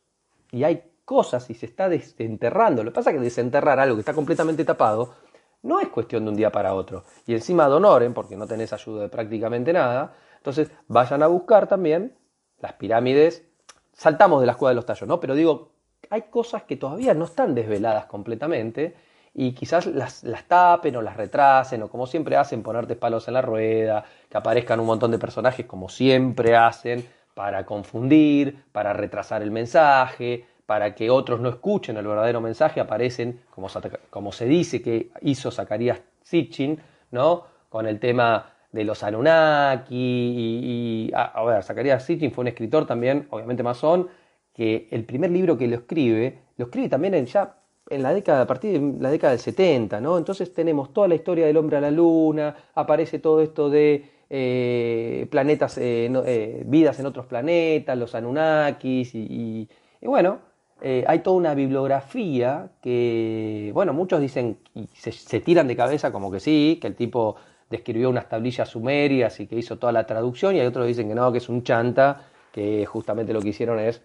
Y hay cosas y se está desenterrando. Lo que pasa es que desenterrar algo que está completamente tapado no es cuestión de un día para otro. Y encima donoren, porque no tenés ayuda de prácticamente nada. Entonces vayan a buscar también las pirámides, saltamos de la escuela de los tallos, ¿no? Pero digo, hay cosas que todavía no están desveladas completamente y quizás las, las, tapen o las retrasen o como siempre hacen, ponerte palos en la rueda, que aparezcan un montón de personajes como siempre hacen para confundir, para retrasar el mensaje, para que otros no escuchen el verdadero mensaje, aparecen, como, se dice que hizo Zacarías Sitchin, ¿no? Con el tema de los Anunnaki y, a, ver, Zacarías Sitchin fue un escritor también, obviamente masón, que el primer libro que lo escribe, lo escribe también en, ya en la década, a partir de la década del 70, ¿no? Entonces tenemos toda la historia del hombre a la luna, aparece todo esto de eh, planetas, eh, eh, vidas en otros planetas, los Anunnakis, y, bueno, hay toda una bibliografía que, bueno, muchos dicen, y se, se tiran de cabeza como que sí, que el tipo describió unas tablillas sumerias y que hizo toda la traducción, y hay otros dicen que no, que es un chanta, que justamente lo que hicieron es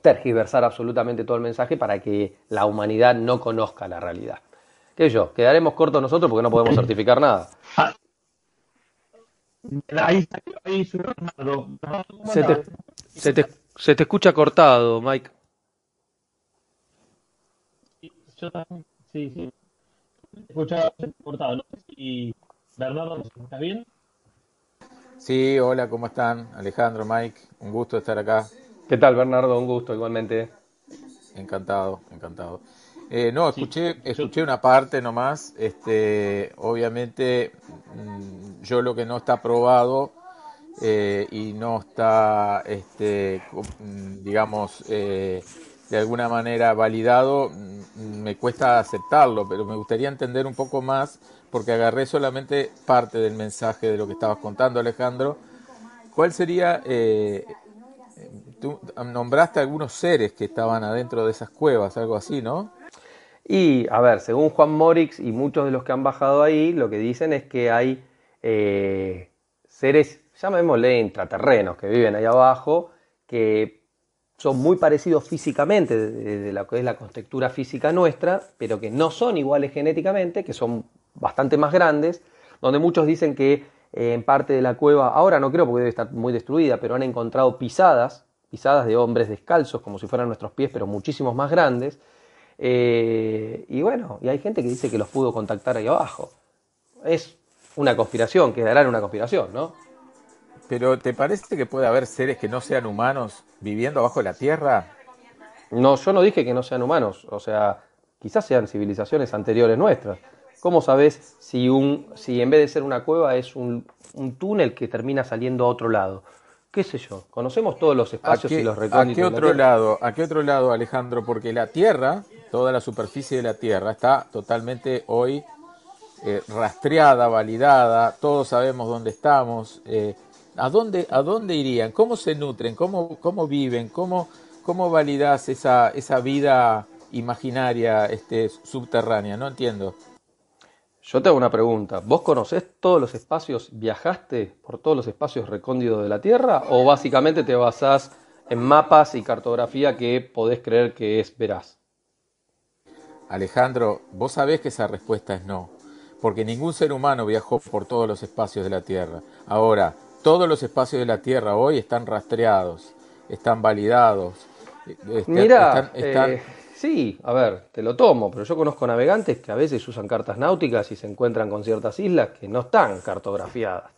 tergiversar absolutamente todo el mensaje para que la humanidad no conozca la realidad. ¿Qué yo? Quedaremos cortos nosotros porque no podemos certificar nada. se, te, se, te, se te escucha cortado, Mike. Sí, sí. Escuchaba cortado. No sé si Bernardo, ¿estás bien? Sí, hola, ¿cómo están? Alejandro, Mike, un gusto estar acá. ¿Qué tal, Bernardo? Un gusto, igualmente. Encantado, encantado. Eh, no, escuché, escuché una parte nomás. Este, obviamente, mm, yo lo que no está probado eh, y no está, este, mm, digamos, eh, de alguna manera validado, mm, me cuesta aceptarlo, pero me gustaría entender un poco más porque agarré solamente parte del mensaje de lo que estabas contando, Alejandro. ¿Cuál sería, eh, tú nombraste algunos seres que estaban adentro de esas cuevas, algo así, ¿no? Y, a ver, según Juan Morix y muchos de los que han bajado ahí, lo que dicen es que hay eh, seres, llamémosle intraterrenos, que viven ahí abajo, que son muy parecidos físicamente de, lo que es la contextura física nuestra, pero que no son iguales genéticamente, que son bastante más grandes, donde muchos dicen que eh, en parte de la cueva, ahora no creo porque debe estar muy destruida, pero han encontrado pisadas, pisadas de hombres descalzos, como si fueran nuestros pies, pero muchísimos más grandes. Eh, y bueno, y hay gente que dice que los pudo contactar ahí abajo. Es una conspiración, quedará en una conspiración, ¿no? Pero ¿te parece que puede haber seres que no sean humanos viviendo abajo de la Tierra? No, yo no dije que no sean humanos, o sea, quizás sean civilizaciones anteriores nuestras. ¿Cómo sabes si, un, si en vez de ser una cueva es un, túnel que termina saliendo a otro lado? ¿Qué sé yo? Conocemos todos los espacios y los recónditos. ¿A qué otro lado? ¿A qué otro lado, Alejandro? Porque la Tierra, toda la superficie de la Tierra está totalmente hoy eh, rastreada, validada. Todos sabemos dónde estamos. Eh, ¿a dónde, ¿A dónde irían? ¿Cómo se nutren? ¿Cómo, cómo viven? ¿Cómo, cómo validas esa, esa vida imaginaria este, subterránea? No entiendo. Yo te hago una pregunta. ¿Vos conocés todos los espacios, viajaste por todos los espacios recóndidos de la Tierra o básicamente te basás en mapas y cartografía que podés creer que es veraz? Alejandro, vos sabés que esa respuesta es no, porque ningún ser humano viajó por todos los espacios de la Tierra. Ahora, todos los espacios de la Tierra hoy están rastreados, están validados. Este, Mira, están, eh, Sí, a ver, te lo tomo, pero yo conozco navegantes que a veces usan cartas náuticas y se encuentran con ciertas islas que no están cartografiadas.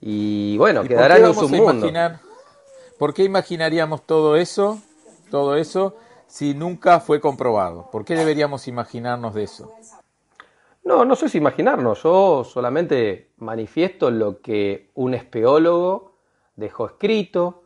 Y bueno, quedarán en su mundo. ¿Por qué imaginaríamos todo eso, todo eso, si nunca fue comprobado? ¿Por qué deberíamos imaginarnos de eso? No, no sé si imaginarnos. Yo solamente manifiesto lo que un espeólogo dejó escrito,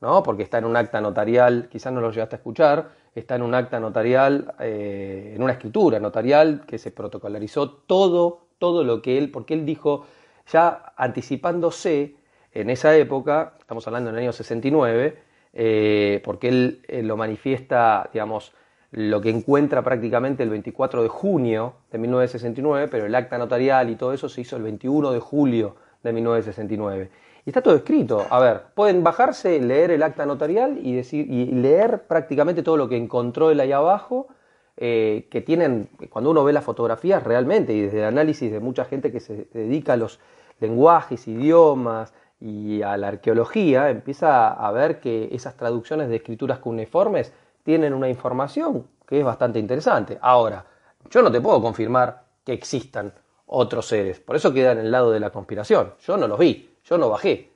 ¿no? Porque está en un acta notarial, quizás no lo llegaste a escuchar, está en un acta notarial, eh, en una escritura notarial que se protocolarizó todo, todo lo que él, porque él dijo, ya anticipándose en esa época, estamos hablando en el año 69, eh, porque él, lo manifiesta, digamos, lo que encuentra prácticamente el 24 de junio de 1969, pero el acta notarial y todo eso se hizo el 21 de julio de 1969. Y está todo escrito. A ver, pueden bajarse, leer el acta notarial y, decir, y leer prácticamente todo lo que encontró él ahí abajo, eh, que tienen, cuando uno ve las fotografías realmente, y desde el análisis de mucha gente que se dedica a los lenguajes, idiomas y a la arqueología, empieza a ver que esas traducciones de escrituras cuneiformes tienen una información que es bastante interesante. Ahora, yo no te puedo confirmar que existan otros seres, por eso queda en el lado de la conspiración. Yo no los vi, yo no bajé.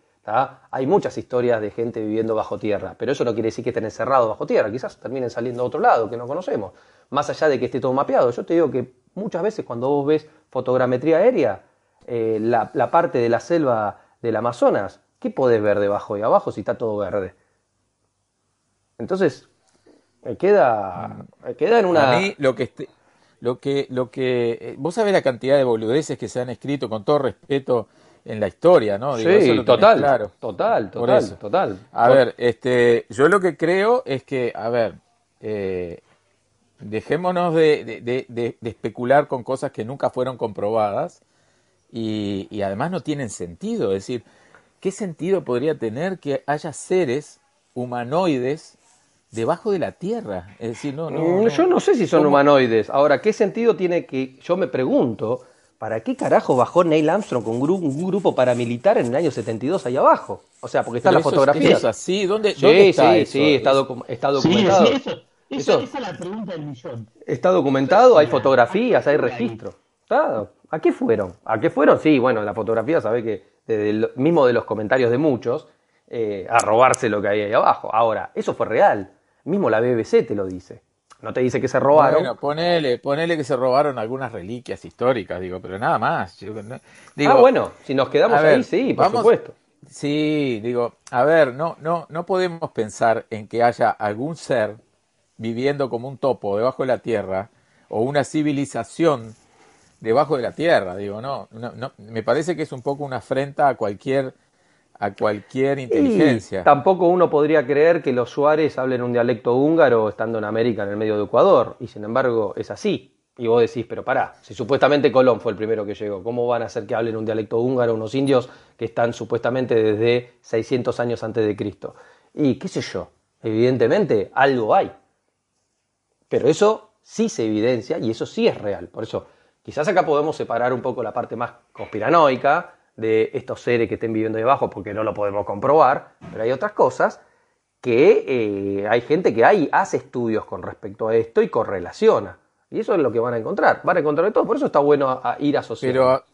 Hay muchas historias de gente viviendo bajo tierra, pero eso no quiere decir que estén encerrados bajo tierra, quizás terminen saliendo a otro lado que no conocemos. Más allá de que esté todo mapeado, yo te digo que muchas veces cuando vos ves fotogrametría aérea, eh, la, parte de la selva del Amazonas, ¿qué podés ver debajo y abajo si está todo verde? Entonces, queda, queda en una... A mí lo que, este, lo que, lo que, eh, vos sabés la cantidad de boludeces que se han escrito, con todo respeto, en la historia, ¿no? sí, total, claro. total, total, total. A ver, este, yo lo que creo es que, a ver, eh, dejémonos de, especular con cosas que nunca fueron comprobadas y, además no tienen sentido. Es decir, ¿qué sentido podría tener que haya seres humanoides debajo de la Tierra? Es decir, no, no, Yo no sé si son humanoides. Ahora, ¿qué sentido tiene que, yo me pregunto, ¿para qué carajo bajó Neil Armstrong con un, grupo paramilitar en el año 72 ahí abajo? O sea, porque está la fotografía. sí, ¿dónde, sí, está sí, Sí, está, documentado. esa es la pregunta del millón. Está documentado, hay fotografías, hay registro. ¿A qué fueron? ¿A qué fueron? Sí, bueno, la fotografía sabe que desde el, mismo de los comentarios de muchos, eh, a robarse lo que hay ahí abajo. Ahora, eso fue real. Mismo la BBC te lo dice. No te dice que se robaron. Bueno, ponele, ponele que se robaron algunas reliquias históricas, digo, pero nada más. ah, bueno, si nos quedamos ahí, sí, por supuesto. Sí, digo, a ver, no, no, no podemos pensar en que haya algún ser viviendo como un topo debajo de la tierra o una civilización debajo de la tierra, digo, no, no, me parece que es un poco una afrenta a cualquier a cualquier inteligencia. tampoco uno podría creer que los Suárez hablen un dialecto húngaro estando en América, en el medio de Ecuador, y sin embargo es así. Y vos decís, pero pará, si supuestamente Colón fue el primero que llegó, ¿cómo van a hacer que hablen un dialecto húngaro unos indios que están supuestamente desde 600 años antes de Cristo? Y qué sé yo, evidentemente algo hay. Pero eso sí se evidencia y eso sí es real. Por eso, quizás acá podemos separar un poco la parte más conspiranoica de estos seres que estén viviendo debajo porque no lo podemos comprobar, pero hay otras cosas que eh, hay gente que hay, hace estudios con respecto a esto y correlaciona. Y eso es lo que van a encontrar. Van a encontrar de todo. Por eso está bueno ir asociando.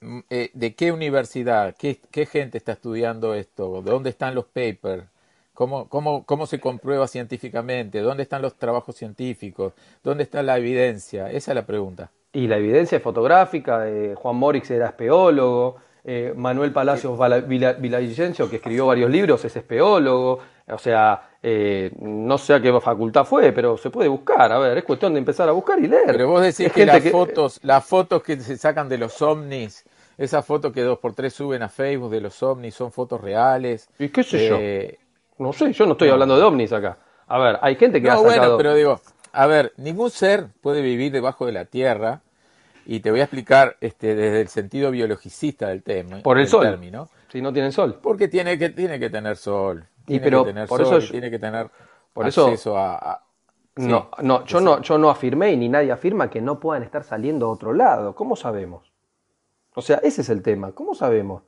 Pero, mm, eh, ¿de qué universidad? ¿Qué, ¿Qué, gente está estudiando esto? ¿De dónde están los papers? ¿Cómo, cómo, ¿Cómo se comprueba científicamente? ¿Dónde están los trabajos científicos? ¿Dónde está la evidencia? Esa es la pregunta. Y la evidencia fotográfica. de Juan Morix era espeólogo. Eh, Manuel Palacios Villavicencio, que escribió varios libros, es espeólogo. O sea, eh, no sé a qué facultad fue, pero se puede buscar. A ver, es cuestión de empezar a buscar y leer. Pero vos decís que las, Fotos, las fotos que se sacan de los ovnis, esas fotos que dos por tres suben a Facebook de los ovnis, son fotos reales. ¿Y qué sé yo? Eh, no sé, yo no estoy hablando de ovnis acá. A ver, hay gente que no, ha sacado... bueno, pero digo, a ver, ningún ser puede vivir debajo de la tierra y te voy a explicar este, desde el sentido biologicista del tema. Por el sol. Si no tienen sol. Porque tiene que, tiene que tener sol. Tiene que tener por sol, eso tiene que tener por acceso eso, a, no, no, yo no, yo no afirmé y ni nadie afirma que no puedan estar saliendo a otro lado. ¿Cómo sabemos? O sea, ese es el tema. ¿Cómo sabemos?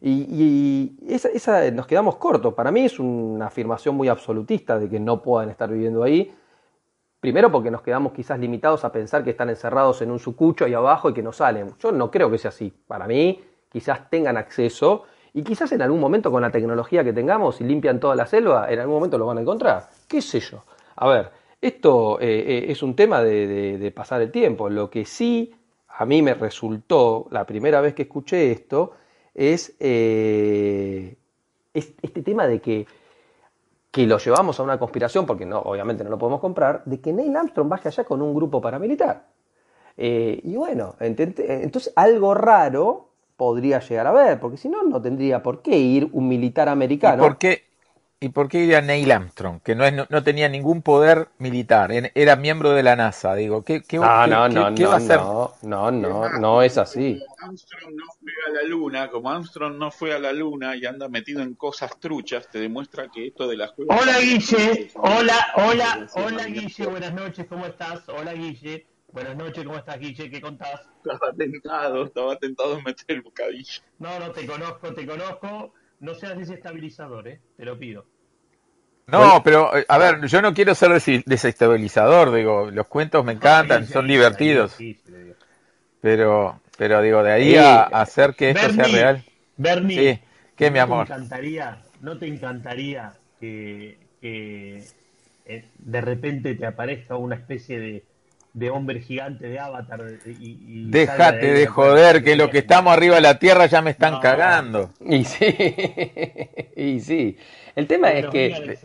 Y, esa, esa, nos quedamos cortos. Para mí es una afirmación muy absolutista de que no puedan estar viviendo ahí Primero porque nos quedamos quizás limitados a pensar que están encerrados en un sucucho ahí abajo y que no salen. Yo no creo que sea así. Para mí, quizás tengan acceso y quizás en algún momento con la tecnología que tengamos y limpian toda la selva, en algún momento lo van a encontrar. ¿Qué sé yo? A ver, esto eh, eh, es un tema de, pasar el tiempo. Lo que sí a mí me resultó, la primera vez que escuché esto, es, eh, es este tema de que que lo llevamos a una conspiración, porque no, obviamente no lo podemos comprar, de que Neil Armstrong vaya allá con un grupo paramilitar. Eh, y bueno, entonces algo raro podría llegar a ver, porque si no, no tendría por qué ir un militar americano. ¿Y por qué, ¿Y por qué iría Neil Armstrong? Que no, es, no, tenía ningún poder militar, era miembro de la NASA. Digo, ¿qué, qué, no, no, no, va a hacer? No, no, no, no es así. Armstrong no fue a la luna, como Armstrong no fue a la luna y anda metido en cosas truchas, te demuestra que esto de las Hola Guille, hola, hola, hola Guille, buenas noches, ¿cómo estás? Hola Guille. Buenas noches, ¿cómo estás, Guille? ¿Qué contás? Estaba tentado, estaba tentado en meter el bocadillo. No, no, te conozco, te conozco. No seas desestabilizador, ¿eh? Te lo pido. No, pero eh, a ver, yo no quiero ser desestabilizador, digo, los cuentos me encantan, son divertidos. Pero, pero digo, de ahí a, hacer que esto sea real. Bernie, sí, ¿qué, mi amor? Te encantaría, ¿No te encantaría que, que eh, de repente te aparezca una especie de, de hombre gigante de Avatar. Y, Déjate de, joder, que lo que estamos arriba de la Tierra ya me están cagando. Y sí, y sí. El tema es que...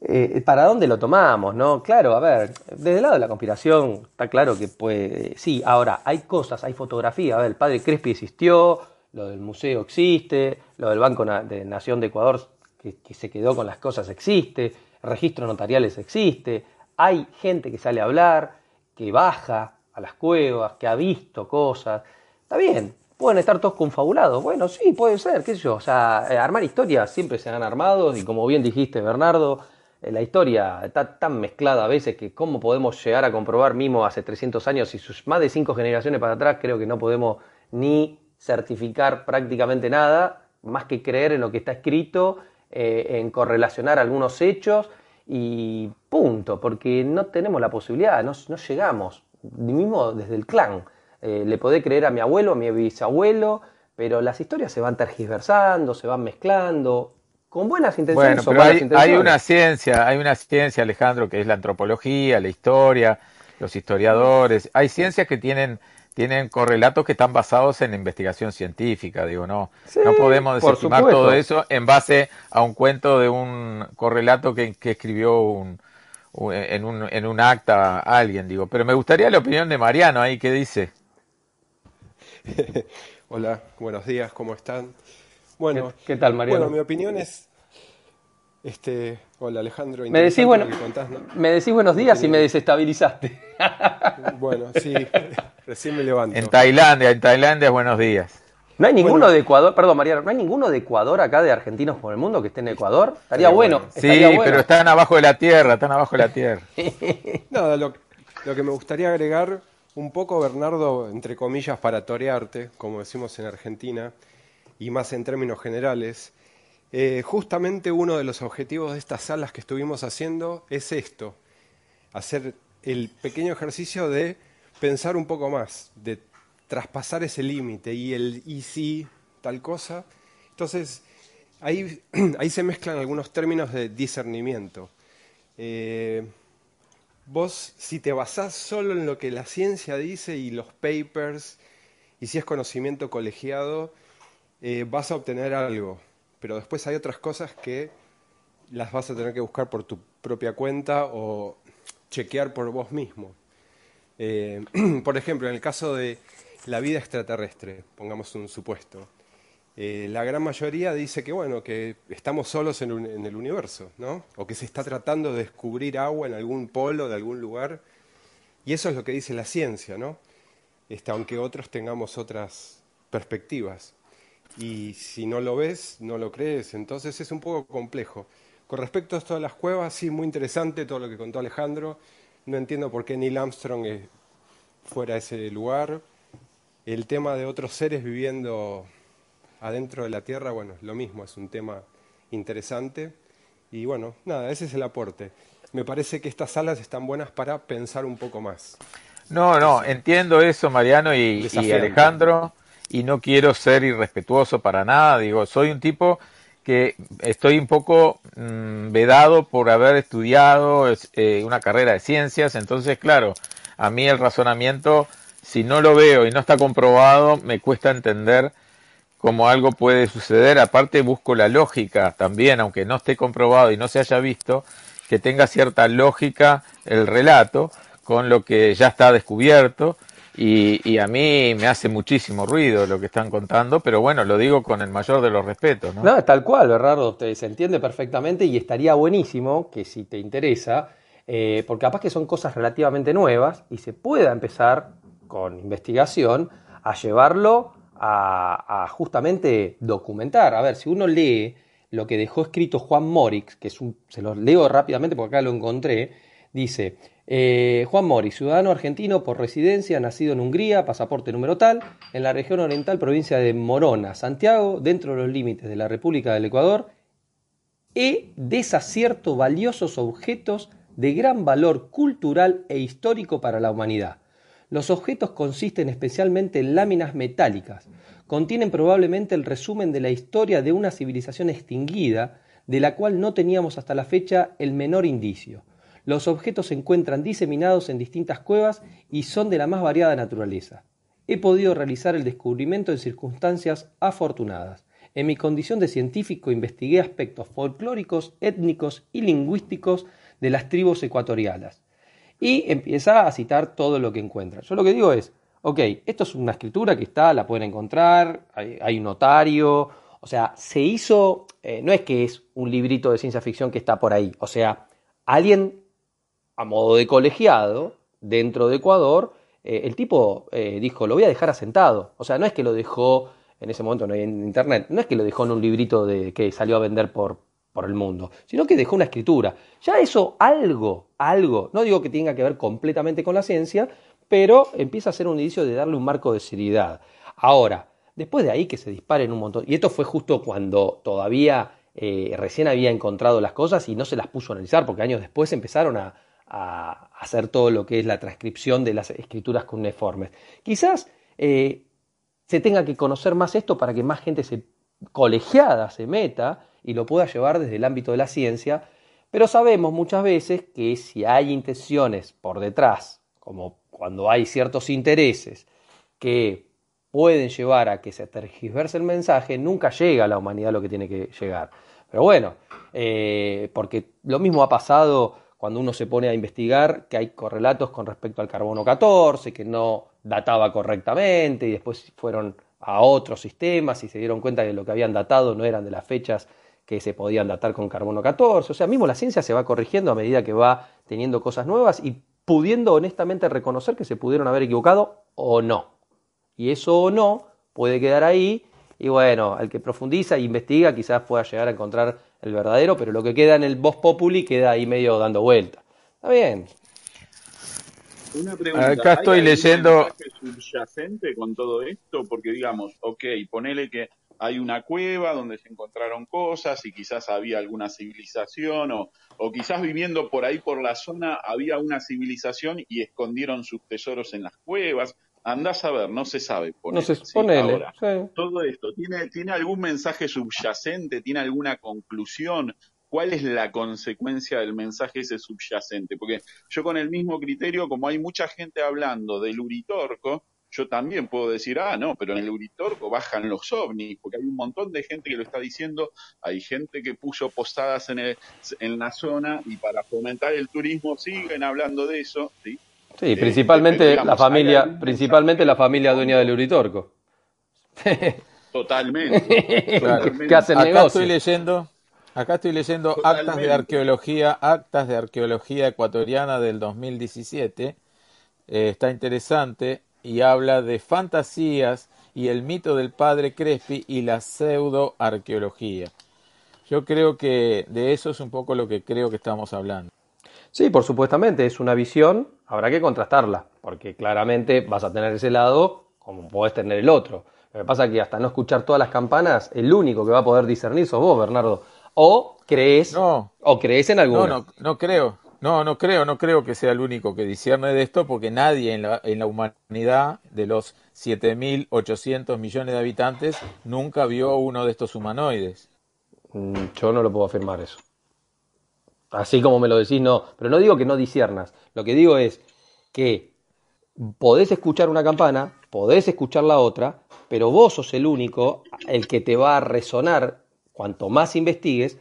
Eh, ¿Para dónde lo tomamos? no Claro, a ver, desde el lado de la conspiración está claro que puede... Sí, ahora, hay cosas, hay fotografía. A ver, el padre Crespi existió, lo del museo existe, lo del Banco de Nación de Ecuador que, que se quedó con las cosas existe, registros notariales existe, hay gente que sale a hablar, que baja a las cuevas, que ha visto cosas. Está bien, pueden estar todos confabulados. Bueno, sí, puede ser, qué sé yo. O sea, eh, armar historias siempre se han armado y como bien dijiste, Bernardo, eh, la historia está tan mezclada a veces que cómo podemos llegar a comprobar Mimo hace 300 años y sus más de cinco generaciones para atrás, creo que no podemos ni certificar prácticamente nada, más que creer en lo que está escrito, eh, en correlacionar algunos hechos y punto, porque no tenemos la posibilidad, no, no llegamos, ni mismo desde el clan. Eh, le podés creer a mi abuelo, a mi bisabuelo, pero las historias se van tergiversando, se van mezclando, con buenas intenciones. Bueno, pero hay, una ciencia, hay una ciencia, Alejandro, que es la antropología, la historia, los historiadores. Hay ciencias que tienen tienen correlatos que están basados en investigación científica, digo, no, no podemos desestimar todo eso en base a un cuento de un correlato que, escribió un, en, un, en un acta alguien, digo, pero me gustaría la opinión de Mariano ahí, ¿qué dice? Hola, buenos días, ¿cómo están? Bueno, ¿qué, tal, Mariano? Bueno, mi opinión es, este, hola Alejandro. Me decís, bueno, me decís buenos días y me desestabilizaste. Bueno, sí, recién me levanto. En Tailandia, en Tailandia, buenos días. No hay ninguno de Ecuador, perdón Mariano, no hay ninguno de Ecuador acá de argentinos por el mundo que esté en Ecuador. Estaría bueno. Sí, pero están abajo de la tierra, están abajo de la tierra. Nada, lo, lo que me gustaría agregar un poco, Bernardo, entre comillas, para torearte, como decimos en Argentina, y más en términos generales, eh, justamente uno de los objetivos de estas salas que estuvimos haciendo es esto, hacer el pequeño ejercicio de pensar un poco más, de traspasar ese límite y el y si tal cosa. Entonces, ahí, ahí se mezclan algunos términos de discernimiento. Eh, vos, si te basás solo en lo que la ciencia dice y los papers, y si es conocimiento colegiado, eh, vas a obtener algo. Pero después hay otras cosas que las vas a tener que buscar por tu propia cuenta o chequear por vos mismo. Eh, por ejemplo, en el caso de la vida extraterrestre, pongamos un supuesto, eh, la gran mayoría dice que bueno, que estamos solos en, el universo, ¿no? O que se está tratando de descubrir agua en algún polo de algún lugar. Y eso es lo que dice la ciencia, ¿no? Este, aunque otros tengamos otras perspectivas. Y si no lo ves, no lo crees. Entonces es un poco complejo. Con respecto a esto de las cuevas, sí, muy interesante todo lo que contó Alejandro. No entiendo por qué Neil Armstrong fuera a ese lugar. El tema de otros seres viviendo adentro de la Tierra, bueno, lo mismo, es un tema interesante. Y bueno, nada, ese es el aporte. Me parece que estas salas están buenas para pensar un poco más. No, no, entiendo eso, Mariano y, y Alejandro, y no quiero ser irrespetuoso para nada. Digo, soy un tipo que estoy un poco mm, vedado por haber estudiado eh, una carrera de ciencias, entonces, claro, a mí el razonamiento, si no lo veo y no está comprobado, me cuesta entender cómo algo puede suceder. Aparte, busco la lógica también, aunque no esté comprobado y no se haya visto, que tenga cierta lógica el relato con lo que ya está descubierto y, a mí me hace muchísimo ruido lo que están contando, pero bueno, lo digo con el mayor de los respetos. ¿no? no tal cual, Bernardo, te, se entiende perfectamente y estaría buenísimo que si te interesa, eh, porque capaz que son cosas relativamente nuevas y se pueda empezar con investigación a llevarlo a, justamente documentar. A ver, si uno lee lo que dejó escrito Juan Morix, que es un, se los leo rápidamente porque acá lo encontré, dice, eh, Juan Mori, ciudadano argentino por residencia, nacido en Hungría, pasaporte número tal, en la región oriental, provincia de Morona, Santiago, dentro de los límites de la República del Ecuador, he desacierto valiosos objetos de gran valor cultural e histórico para la humanidad. Los objetos consisten especialmente en láminas metálicas, contienen probablemente el resumen de la historia de una civilización extinguida, de la cual no teníamos hasta la fecha el menor indicio. Los objetos se encuentran diseminados en distintas cuevas y son de la más variada naturaleza. He podido realizar el descubrimiento en circunstancias afortunadas. En mi condición de científico investigué aspectos folclóricos, étnicos y lingüísticos de las tribus ecuatorianas. Y empieza a citar todo lo que encuentra. Yo lo que digo es, ok, esto es una escritura que está, la pueden encontrar, hay, un notario, o sea, se hizo, eh, no es que es un librito de ciencia ficción que está por ahí, o sea, alguien a modo de colegiado, dentro de Ecuador, eh, el tipo eh, dijo, lo voy a dejar asentado. O sea, no es que lo dejó, en ese momento no hay en internet, no es que lo dejó en un librito de, que salió a vender por, por el mundo, sino que dejó una escritura. Ya eso algo, algo, no digo que tenga que ver completamente con la ciencia, pero empieza a ser un indicio de darle un marco de seriedad. Ahora, después de ahí que se disparen un montón, y esto fue justo cuando todavía eh, recién había encontrado las cosas y no se las puso a analizar, porque años después empezaron a, hacer todo lo que es la transcripción de las escrituras cuneiformes. Quizás eh, se tenga que conocer más esto para que más gente se, colegiada se meta y lo pueda llevar desde el ámbito de la ciencia, pero sabemos muchas veces que si hay intenciones por detrás, como cuando hay ciertos intereses que pueden llevar a que se tergiverse el mensaje, nunca llega a la humanidad lo que tiene que llegar. Pero bueno, eh, porque lo mismo ha pasado cuando uno se pone a investigar que hay correlatos con respecto al carbono 14, que no databa correctamente y después fueron a otros sistemas y se dieron cuenta que lo que habían datado no eran de las fechas que se podían datar con carbono 14. O sea, mismo la ciencia se va corrigiendo a medida que va teniendo cosas nuevas y pudiendo honestamente reconocer que se pudieron haber equivocado o no. Y eso o no puede quedar ahí y bueno, al que profundiza e investiga quizás pueda llegar a encontrar el verdadero, pero lo que queda en el voz populi queda ahí medio dando vuelta. Está bien. Una pregunta. Acá estoy leyendo. subyacente con todo esto? Porque digamos, ok, ponele que hay una cueva donde se encontraron cosas y quizás había alguna civilización o, o quizás viviendo por ahí por la zona había una civilización y escondieron sus tesoros en las cuevas. Andás a ver, no se sabe. no se ponele, Todo esto, ¿tiene, ¿tiene algún mensaje subyacente? ¿Tiene alguna conclusión? ¿Cuál es la consecuencia del mensaje ese subyacente? Porque yo con el mismo criterio, como hay mucha gente hablando del Uritorco, yo también puedo decir, ah, no, pero en el Uritorco bajan los ovnis, porque hay un montón de gente que lo está diciendo, hay gente que puso posadas en, en la zona y para fomentar el turismo siguen hablando de eso, ¿sí? Sí, principalmente la familia, principalmente la familia dueña del Uritorco. Totalmente. ¿Qué hacen acá estoy leyendo, acá estoy leyendo actas de arqueología, actas de arqueología ecuatoriana del 2017. Eh, está interesante y habla de fantasías y el mito del padre Crespi y la pseudo arqueología. Yo creo que de eso es un poco lo que creo que estamos hablando. Sí, por supuestamente, es una visión, habrá que contrastarla, porque claramente vas a tener ese lado como puedes tener el otro. Lo que pasa es que hasta no escuchar todas las campanas, el único que va a poder discernir sos vos, Bernardo. O crees, no, o crees en alguno. No, no, no creo. No, no creo, no creo que sea el único que discierne de esto, porque nadie en la, en la humanidad de los 7.800 millones de habitantes nunca vio uno de estos humanoides. Mm, yo no lo puedo afirmar eso. Así como me lo decís, no. Pero no digo que no disiernas. Lo que digo es que podés escuchar una campana, podés escuchar la otra, pero vos sos el único, el que te va a resonar, cuanto más investigues,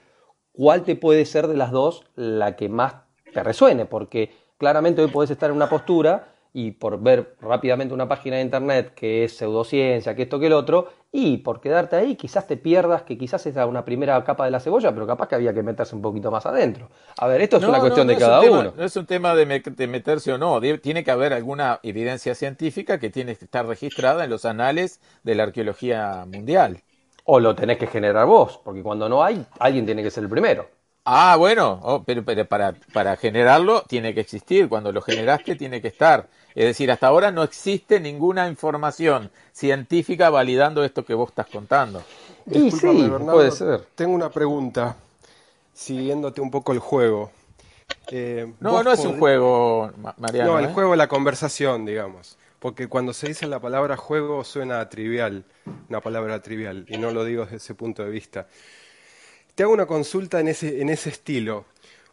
cuál te puede ser de las dos la que más te resuene, porque claramente hoy podés estar en una postura y por ver rápidamente una página de internet que es pseudociencia, que esto, que el otro, y por quedarte ahí quizás te pierdas, que quizás es una primera capa de la cebolla, pero capaz que había que meterse un poquito más adentro. A ver, esto es una cuestión de cada uno. No es un tema de, meterse o no, tiene que haber alguna evidencia científica que tiene que estar registrada en los anales de la arqueología mundial. O lo tenés que generar vos, porque cuando no hay, alguien tiene que ser el primero. Ah, bueno, oh, pero, para, para generarlo tiene que existir, cuando lo generaste tiene que estar. Es decir, hasta ahora no existe ninguna información científica validando esto que vos estás contando. Y sí, puede ser. Tengo una pregunta, siguiéndote un poco el juego. Eh, no, no es un juego, Mariano. No, el ¿eh? juego es la conversación, digamos. Porque cuando se dice la palabra juego suena trivial, una palabra trivial, y no lo digo desde ese punto de vista. Te hago una consulta en ese, en ese estilo.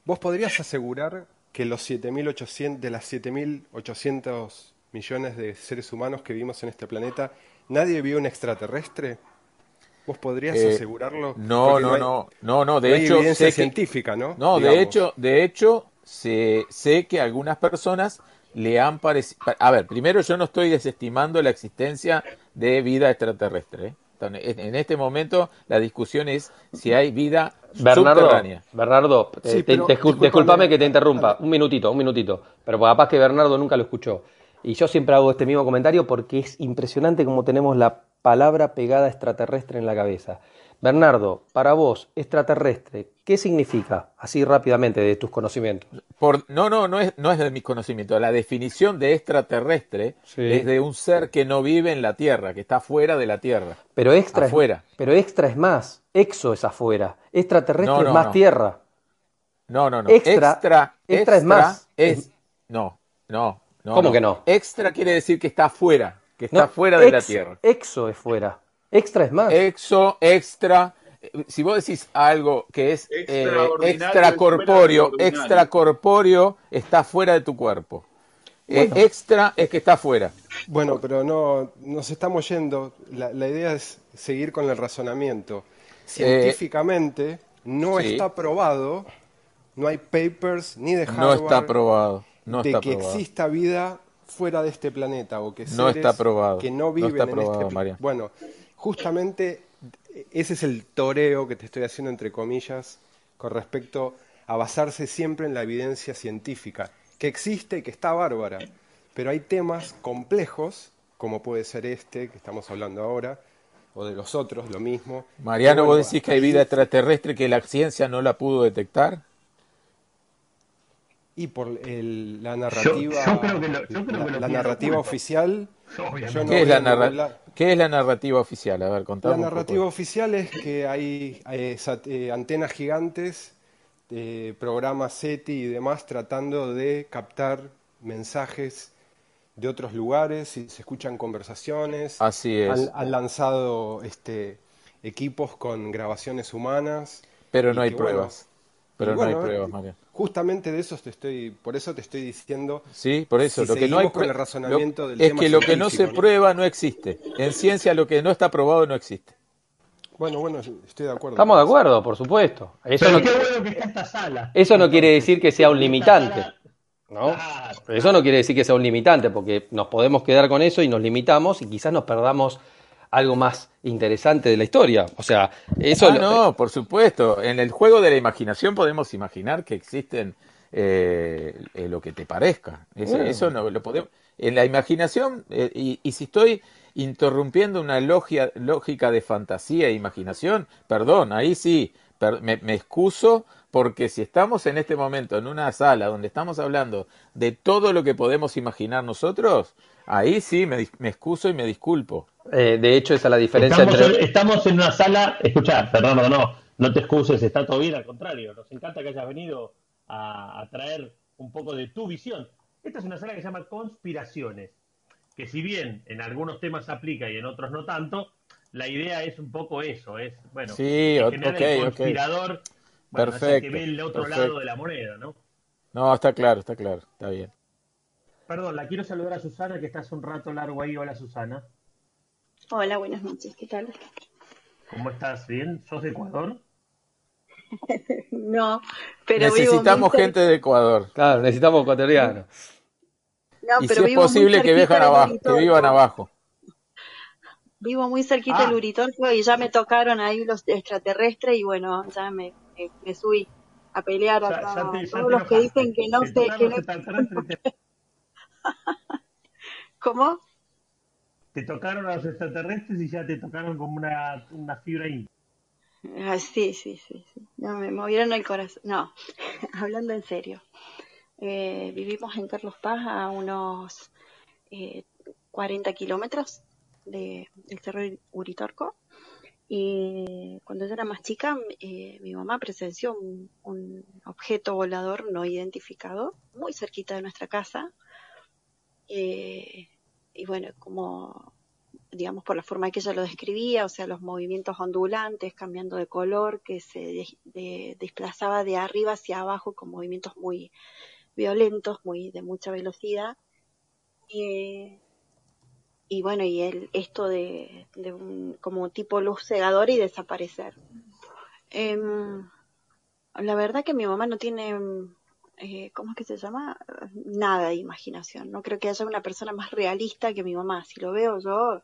¿Vos podrías asegurar que los 7.800, de las 7.800 millones de seres humanos que vivimos en este planeta, nadie vio un extraterrestre? ¿Vos podrías eh, asegurarlo? No, no, no, no, no, de hecho, evidencia científica, ¿no? No, de hecho, de hecho, sé, sé que algunas personas le han parecido. A ver, primero yo no estoy desestimando la existencia de vida extraterrestre. ¿eh? En este momento la discusión es si hay vida Bernardo, subterránea. Bernardo, discúlpame que te interrumpa. Un minutito, un minutito. Pero capaz que Bernardo nunca lo escuchó. Y yo siempre hago este mismo comentario porque es impresionante cómo tenemos la palabra pegada extraterrestre en la cabeza. Bernardo, para vos, extraterrestre, ¿qué significa? Así rápidamente, de tus conocimientos. Por, no, no, no es, no es de mis conocimientos. La definición de extraterrestre es de un ser que no vive en la Tierra, que está fuera de la Tierra. Pero extra, Es, pero extra es más. Exo es afuera. Extraterrestre es más Tierra. No, no, no. Extra, extra, es más. Es, no, no, no. ¿Cómo que no? Extra quiere decir que está fuera, que está fuera de la Tierra. Exo es fuera. Extra es más. Exo, extra. Si vos decís algo que es eh, extracorpóreo, extracorpóreo está fuera de tu cuerpo. Eh, extra es que está fuera. Bueno, pero no nos estamos yendo. La, idea es seguir con el razonamiento. Eh, Científicamente no está probado, no hay papers ni de Harvard no está probado, no de que exista vida fuera de este planeta o que no está probado, que no viven en este planeta. Bueno, justamente ese es el toreo que te estoy haciendo entre comillas con respecto a basarse siempre en la evidencia científica, que existe y que está bárbara, pero hay temas complejos, como puede ser este que estamos hablando ahora, o de los otros, lo mismo. Mariano, vos decís que hay vida extraterrestre que la ciencia no la pudo detectar. Y por la narrativa, la, narrativa oficial. ¿Qué, es la ¿Qué, es la narrativa oficial? A ver, La narrativa oficial es que hay, eh, antenas gigantes, eh, programas SETI y demás tratando de captar mensajes de otros lugares y se escuchan conversaciones. Así es. Han, lanzado este, equipos con grabaciones humanas. Pero no hay pruebas. Pero no hay pruebas, María. Justamente de eso te estoy, por eso te estoy diciendo. Sí, por eso. lo que no hay con el razonamiento es que lo que no se prueba no existe. En ciencia lo que no está probado no existe. Bueno, bueno, estoy de acuerdo. Estamos de acuerdo, por supuesto. Eso no, qué bueno que está esta sala. Eso no quiere decir que sea un limitante. ¿no? Eso no quiere decir que sea un limitante, porque nos podemos quedar con eso y nos limitamos y quizás nos perdamos algo más interesante de la historia. O sea, eso... Ah, no, por supuesto. En el juego de la imaginación podemos imaginar que existen eh, eh, lo que te parezca. Eso, no lo podemos... En la imaginación, eh, y, si estoy interrumpiendo una logia, lógica de fantasía e imaginación, perdón, ahí sí, me, me excuso porque si estamos en este momento en una sala donde estamos hablando de todo lo que podemos imaginar nosotros, ahí sí me, me excuso y me disculpo. Eh, de hecho, esa es la diferencia estamos, entre... Estamos en una sala, escucha, perdón, no, no, te excuses, está todo bien, al contrario, nos encanta que hayas venido a, traer un poco de tu visión. Esta es una sala que se llama Conspiraciones, que si bien en algunos temas se aplica y en otros no tanto, la idea es un poco eso, es, bueno, sí, el conspirador perfecto, que ve el otro lado de la moneda, ¿no? No, está claro, está claro, está bien. Perdón, la quiero saludar a Susana, que está hace un rato largo ahí. Hola, Susana. Hola, buenas noches, ¿qué tal? ¿Cómo estás? ¿Bien? ¿Sos de Ecuador? no, pero necesitamos gente de Ecuador. Claro, necesitamos ecuatorianos. No, y si es posible que, abajo, que vivan abajo. Vivo muy cerquita del ah. Uritorco y ya me tocaron ahí los extraterrestres y bueno, ya me, me, subí a pelear a todos los que dicen que no sé, que no... ¿Cómo? Te tocaron a los extraterrestres y ya te tocaron como una, una fibra ahí. Ah, sí, sí, sí, sí. No, me movieron el corazón. No, hablando en serio. Eh, vivimos en Carlos Paz a unos eh, 40 kilómetros de, del Cerro Uritorco. Y cuando yo era más chica, eh, mi mamá presenció un, un, objeto volador no identificado muy cerquita de nuestra casa. Eh, y bueno, como digamos por la forma que ella lo describía, o sea, los movimientos ondulantes, cambiando de color, que se desplazaba de arriba hacia abajo con movimientos muy violentos, muy de mucha velocidad. Y, y bueno, y el, esto de, de un, como tipo luz cegadora y desaparecer. Em, la verdad que mi mamá no tiene eh, ¿cómo es que se llama? Nada de imaginación. No creo que haya una persona más realista que mi mamá. Si lo veo yo,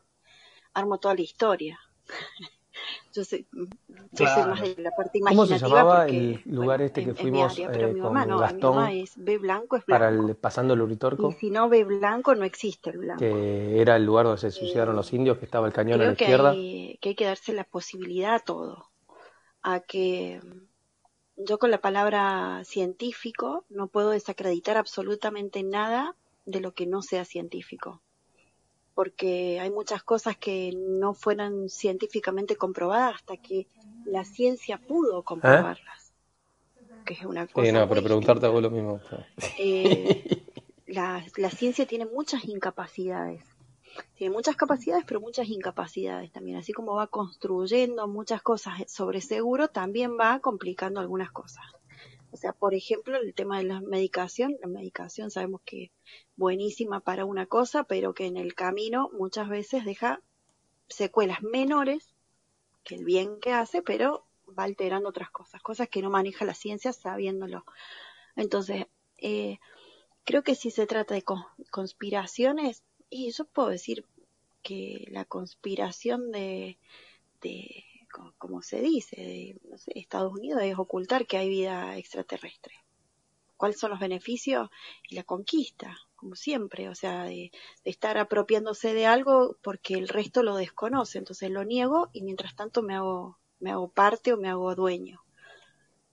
armo toda la historia. yo soy, yo soy más de la parte imaginativa. ¿Cómo se llamaba el lugar este que fuimos eh, con no, Gastón? es B blanco es blanco. Para el, pasando el Uritorco. Y si no ve blanco, no existe el blanco. Que era el lugar donde se suicidaron los indios, que estaba el cañón a la izquierda. Hay, que hay que darse la posibilidad a todo. A que yo con la palabra científico no puedo desacreditar absolutamente nada de lo que no sea científico porque hay muchas cosas que no fueran científicamente comprobadas hasta que la ciencia pudo comprobarlas. Que es una cosa. Sí, no, pero preguntarte a vos lo mismo. Eh, la, la ciencia tiene muchas incapacidades. Tiene muchas capacidades, pero muchas incapacidades también. Así como va construyendo muchas cosas sobre seguro, también va complicando algunas cosas. O sea, por ejemplo, el tema de la medicación, la medicación sabemos que es buenísima para una cosa, pero que en el camino muchas veces deja secuelas menores que el bien que hace, pero va alterando otras cosas, cosas que no maneja la ciencia sabiéndolo. Entonces, eh, creo que si se trata de conspiraciones, y yo puedo decir que la conspiración de, de como se dice, no sé, Estados Unidos es ocultar que hay vida extraterrestre. ¿Cuáles son los beneficios? Y la conquista, como siempre, o sea, de, estar apropiándose de algo porque el resto lo desconoce, entonces lo niego y mientras tanto me hago, me hago parte o me hago dueño.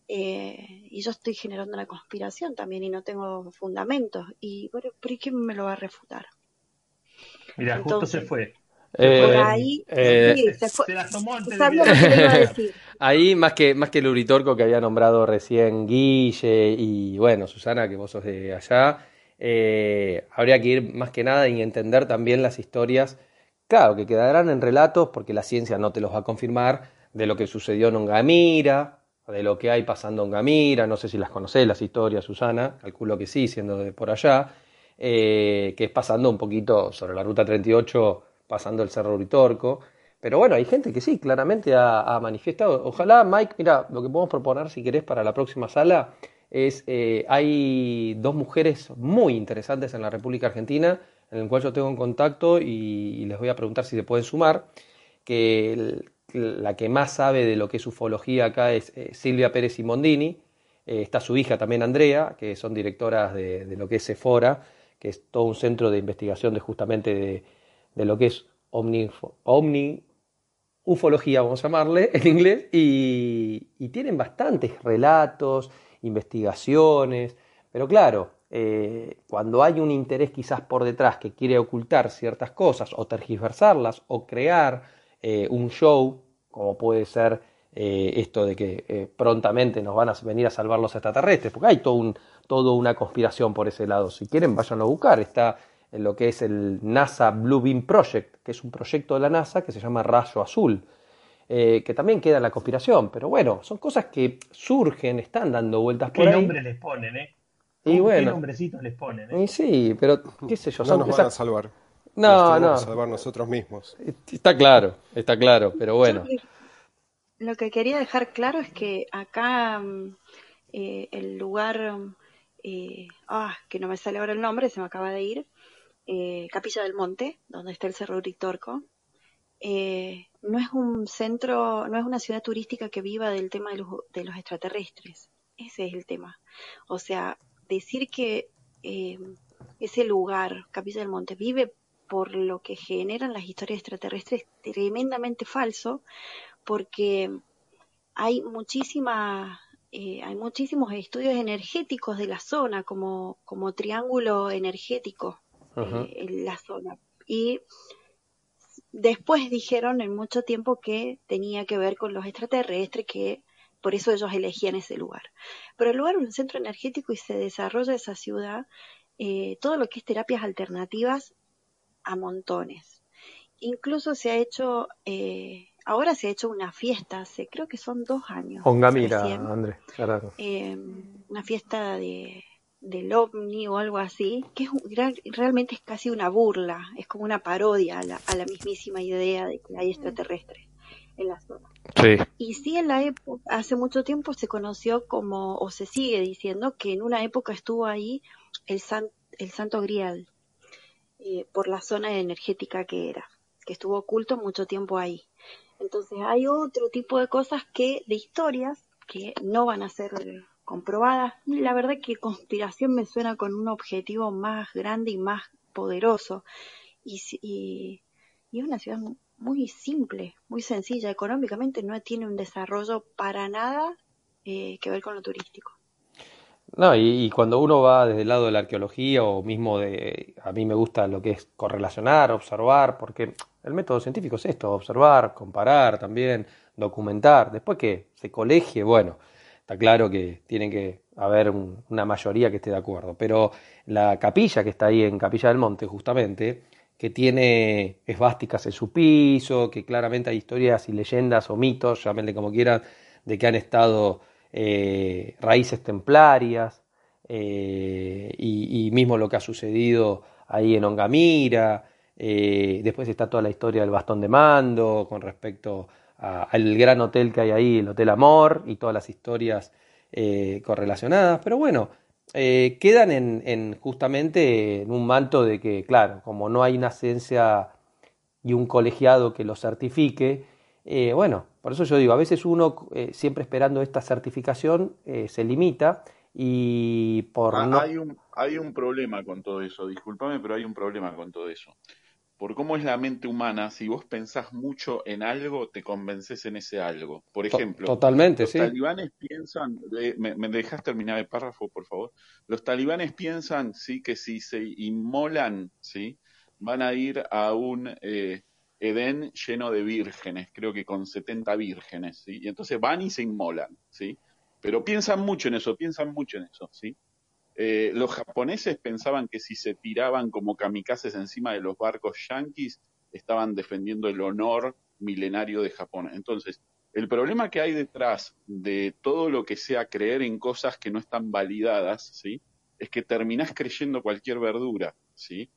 Eh, y yo estoy generando una conspiración también y no tengo fundamentos. Y bueno, ¿por qué me lo va a refutar? Mira, justo se fue. ahí, Ahí, más que, más que el Uritorco que había nombrado recién Guille y bueno, Susana, que vos sos de allá, eh, habría que ir más que nada y entender también las historias, claro, que quedarán en relatos porque la ciencia no te los va a confirmar, de lo que sucedió en Ongamira, de lo que hay pasando en Ongamira, no sé si las conocés las historias, Susana, calculo que sí, siendo de por allá, eh, que es pasando un poquito sobre la ruta 38, pasando el Cerro Uritorco. Pero bueno, hay gente que sí, claramente ha, manifestado. Ojalá, Mike, mira, lo que podemos proponer, si querés, para la próxima sala, es, eh, hay dos mujeres muy interesantes en la República Argentina, en el cual yo tengo un contacto y, les voy a preguntar si se pueden sumar, que la que más sabe de lo que es ufología acá es eh, Silvia Pérez Simondini, eh, está su hija también Andrea, que son directoras de, lo que es Sephora, que es todo un centro de investigación de justamente de, lo que es omni, omni ufología, vamos a llamarle en inglés, y, y tienen bastantes relatos, investigaciones, pero claro, eh, cuando hay un interés quizás por detrás que quiere ocultar ciertas cosas o tergiversarlas o crear eh, un show, como puede ser eh, esto de que prontamente nos van a venir a salvar los extraterrestres, porque hay todo un, toda una conspiración por ese lado. Si quieren, váyanlo a buscar. Está en lo que es el NASA Blue Beam Project, que es un proyecto de la NASA que se llama Rayo Azul. Eh, que también queda en la conspiración. Pero bueno, son cosas que surgen, están dando vueltas por ¿Qué ahí. ¿Qué nombres les ponen, eh? Y bueno, ¿Qué nombrecitos les ponen? Eh? Y sí, pero qué sé yo. No nos van a salvar. No, no. A salvar nosotros mismos. Está claro, está claro, pero bueno. lo que quería dejar claro es que acá mm, eh, el lugar, eh, ah, que no me sale ahora el nombre, se me acaba de ir, Capilla del Monte, donde está el Cerro Uritorco, eh, no es un centro, no es una ciudad turística que viva del tema de los, de los extraterrestres. Ese es el tema. O sea, decir que eh, ese lugar, Capilla del Monte, vive por lo que generan las historias extraterrestres es tremendamente falso, porque hay muchísimas eh, hay muchísimos estudios energéticos de la zona como, como triángulo energético eh, en la zona y Después dijeron en mucho tiempo que tenía que ver con los extraterrestres, que por eso ellos elegían ese lugar. Pero el lugar es un centro energético y se desarrolla esa ciudad, eh, todo lo que es terapias alternativas a montones. Incluso se ha hecho, eh, ahora se ha hecho una fiesta, hace, creo que son dos años. Ongamira, Andrés, eh, una fiesta de del ovni o algo así, que es realmente es casi una burla, es como una parodia a la, a la mismísima idea de que hay extraterrestres en la zona. Y sí, en la época, hace mucho tiempo se conoció como, o se sigue diciendo, que en una época estuvo ahí el, el Santo Grial, eh, por la zona energética que era, que estuvo oculto mucho tiempo ahí. Entonces hay otro tipo de cosas que, de historias, que no van a ser comprobadas. La verdad que conspiración me suena con un objetivo más grande y más poderoso. Y, y, y es una ciudad muy simple, muy sencilla. Económicamente no tiene un desarrollo para nada eh, que ver con lo turístico. No, y, cuando uno va desde el lado de la arqueología o mismo de, a mí me gusta lo que es correlacionar, observar, porque el método científico es esto, observar, comparar también, documentar, después que se colegie, bueno, está claro que tiene que haber una mayoría que esté de acuerdo, pero la capilla que está ahí en Capilla del Monte, justamente, que tiene esvásticas en su piso, que claramente hay historias y leyendas o mitos, llámenle como quieran, de que han estado eh, raíces templarias, eh, y, mismo lo que ha sucedido ahí en Ongamira, eh, después está toda la historia del bastón de mando con respecto al gran hotel que hay ahí, el Hotel Amor, y todas las historias correlacionadas, pero bueno, quedan en, justamente en un manto de que, claro, como no hay una ciencia y un colegiado que lo certifique, bueno, por eso yo digo, a veces uno, eh, siempre esperando esta certificación, eh, se limita y por ah, no... Hay un, hay un problema con todo eso, discúlpame, pero hay un problema con todo eso. Por cómo es la mente humana, si vos pensás mucho en algo, te convences en ese algo. Por ejemplo, totalmente, los talibanes piensan, eh, me, me, dejas terminar el párrafo, por favor? Los talibanes piensan, sí, que si se inmolan, sí, van a ir a un Edén lleno de vírgenes, creo que con 70 vírgenes, ¿sí? Y entonces van y se inmolan, ¿sí? Pero piensan mucho en eso, piensan mucho en eso, ¿sí? Eh, los japoneses pensaban que si se tiraban como kamikazes encima de los barcos yanquis, estaban defendiendo el honor milenario de Japón. Entonces, el problema que hay detrás de todo lo que sea creer en cosas que no están validadas, ¿sí? Es que terminás creyendo cualquier verdura, ¿sí?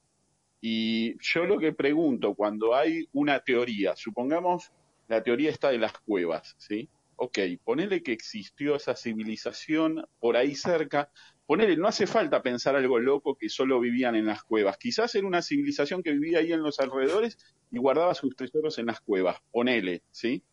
Y yo lo que pregunto, cuando hay una teoría, supongamos la teoría está de las cuevas, ¿sí? Ok, ponele que existió esa civilización por ahí cerca, ponele, no hace falta pensar algo loco que solo vivían en las cuevas, quizás era una civilización que vivía ahí en los alrededores y guardaba sus tesoros en las cuevas, ponele, ¿sí?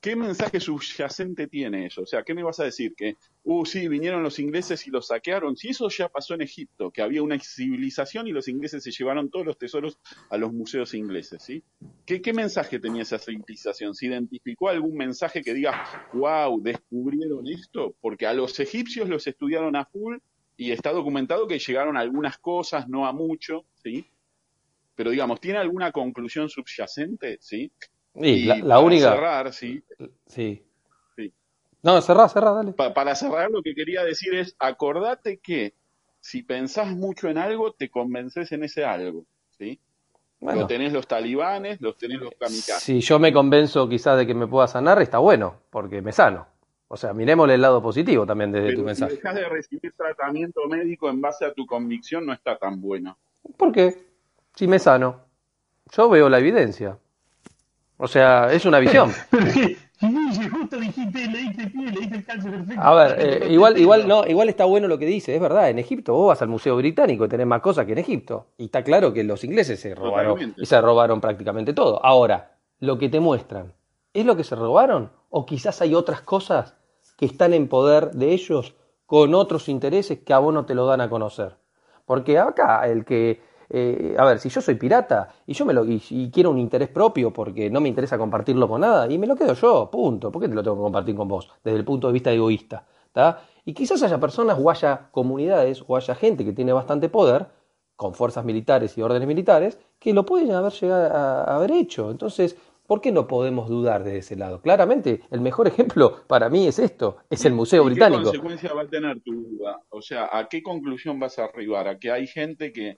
¿Qué mensaje subyacente tiene eso? O sea, ¿qué me vas a decir? Que, uh, sí, vinieron los ingleses y los saquearon. Si eso ya pasó en Egipto, que había una civilización y los ingleses se llevaron todos los tesoros a los museos ingleses, ¿sí? ¿Qué, qué mensaje tenía esa civilización? ¿Se identificó algún mensaje que diga, wow, descubrieron esto? Porque a los egipcios los estudiaron a full y está documentado que llegaron a algunas cosas, no a mucho, ¿sí? Pero digamos, ¿tiene alguna conclusión subyacente? ¿Sí? Y, la, única. cerrar, sí. Sí. No, cerrá, cerrá, dale. para cerrar, lo que quería decir es: acordate que si pensás mucho en algo, te convences en ese algo. ¿sí? Lo tenés los talibanes, los tenés los kamikazes. Si yo me convenzo quizás de que me pueda sanar, está bueno, porque me sano. O sea, miremosle el lado positivo también desde tu mensaje. Si dejas de recibir tratamiento médico en base a tu convicción, no está tan bueno. ¿Por qué? Si me sano. Yo veo la evidencia. O sea, es una visión. A ver, eh, igual, igual, no, igual está bueno lo que dice, es verdad. En Egipto vos vas al Museo Británico y tenés más cosas que en Egipto. Y está claro que los ingleses se robaron y se robaron prácticamente todo. Ahora, lo que te muestran, ¿es lo que se robaron? ¿O quizás hay otras cosas que están en poder de ellos con otros intereses que a vos no te lo dan a conocer? Porque acá el que eh, a ver, si yo soy pirata y yo me lo y, quiero un interés propio porque no me interesa compartirlo con nada y me lo quedo yo, punto. ¿Por qué te lo tengo que compartir con vos? Desde el punto de vista egoísta. Y quizás haya personas o haya comunidades o haya gente que tiene bastante poder con fuerzas militares y órdenes militares que lo pueden haber llegado a, haber hecho. Entonces, ¿Por qué no podemos dudar de ese lado? Claramente, el mejor ejemplo para mí es esto, es el Museo Británico. ¿Qué consecuencia va a tener tu duda? O sea, ¿a qué conclusión vas a arribar? ¿A que hay gente que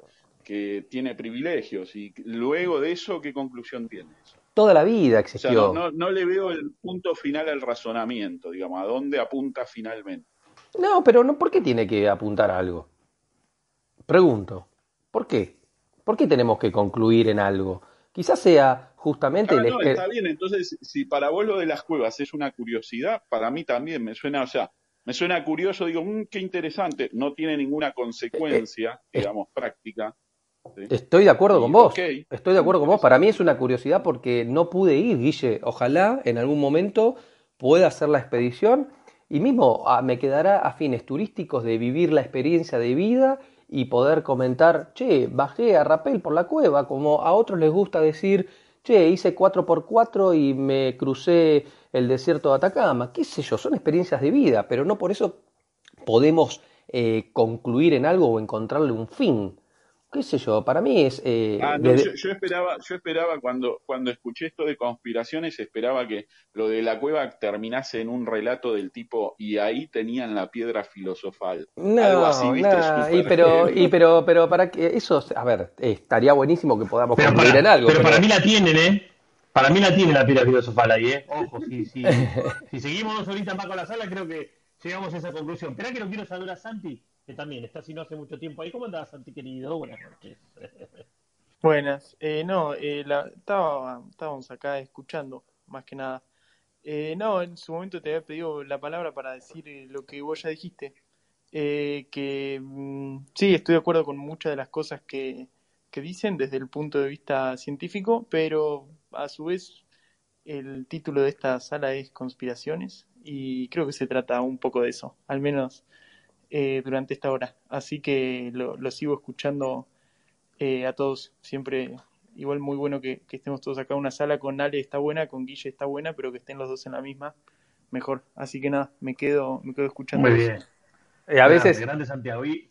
que tiene privilegios. Y luego de eso, ¿qué conclusión tiene eso? Toda la vida existió. no, le veo el punto final al razonamiento, digamos, a dónde apunta finalmente. No, pero no, ¿por qué tiene que apuntar a algo? Pregunto, ¿por qué? ¿Por qué tenemos que concluir en algo? Quizás sea justamente el... No, está bien, entonces, si para vos lo de las cuevas es una curiosidad, para mí también me suena, o sea, me suena curioso, digo, mmm, qué interesante, no tiene ninguna consecuencia, eh, eh. digamos, Estoy de acuerdo con vos. Estoy de acuerdo con vos. Para mí es una curiosidad porque no pude ir, Guille. Ojalá en algún momento pueda hacer la expedición y mismo ah, me quedará a fines turísticos de vivir la experiencia de vida y poder comentar, che, bajé a rapel por la cueva, como a otros les gusta decir, che, hice 4x4 y me crucé el desierto de Atacama, qué sé yo, son experiencias de vida, pero no por eso podemos eh, concluir en algo o encontrarle un fin qué sé yo, para mí es... Eh, ah, no, yo, esperaba, yo esperaba cuando, cuando escuché esto de conspiraciones, esperaba que lo de la cueva terminase en un relato del tipo, y ahí tenían la piedra filosofal. No, Algo así, ¿viste? y pero, y pero, pero para que eso, a ver, estaría buenísimo que podamos concluir en algo. Pero, para mí la tienen, ¿eh? Para mí la tienen la piedra filosofal ahí, ¿eh? Ojo, sí, sí. si seguimos ahorita más con la sala, creo que llegamos a esa conclusión. Espera que no quiero saludar a Santi, también está si no hace mucho tiempo ahí. ¿Cómo andás, Santi querido? Buenas noches. Buenas. Eh, no, eh, la, estaba, estábamos acá escuchando, más que nada. Eh, no, en su momento te había pedido la palabra para decir eh, lo que vos ya dijiste. Eh, que mm, sí, estoy de acuerdo con muchas de las cosas que, que dicen desde el punto de vista científico, pero a su vez el título de esta sala es Conspiraciones y creo que se trata un poco de eso, al menos eh, durante esta hora. Así que lo, sigo escuchando eh, a todos. Siempre igual muy bueno que, estemos todos acá en una sala. Con Ale está buena, con Guille está buena, pero que estén los dos en la misma, mejor. Así que nada, me quedo, me quedo escuchando. Muy bien. Eh, a, veces,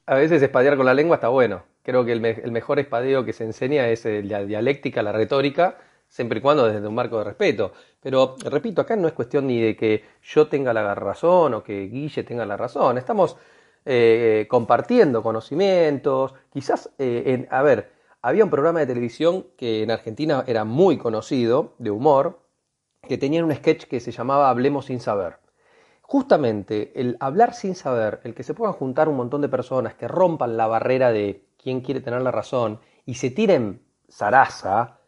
a veces espadear con la lengua está bueno. Creo que el, el mejor espadeo que se enseña es la dialéctica, la retórica, siempre y cuando desde un marco de respeto. Pero repito, acá no es cuestión ni de que yo tenga la razón o que Guille tenga la razón. Estamos eh, compartiendo conocimientos, quizás, eh, en, a ver, había un programa de televisión que en Argentina era muy conocido, de humor, que tenía un sketch que se llamaba Hablemos sin saber. Justamente el hablar sin saber, el que se puedan juntar un montón de personas que rompan la barrera de quién quiere tener la razón y se tiren zaraza,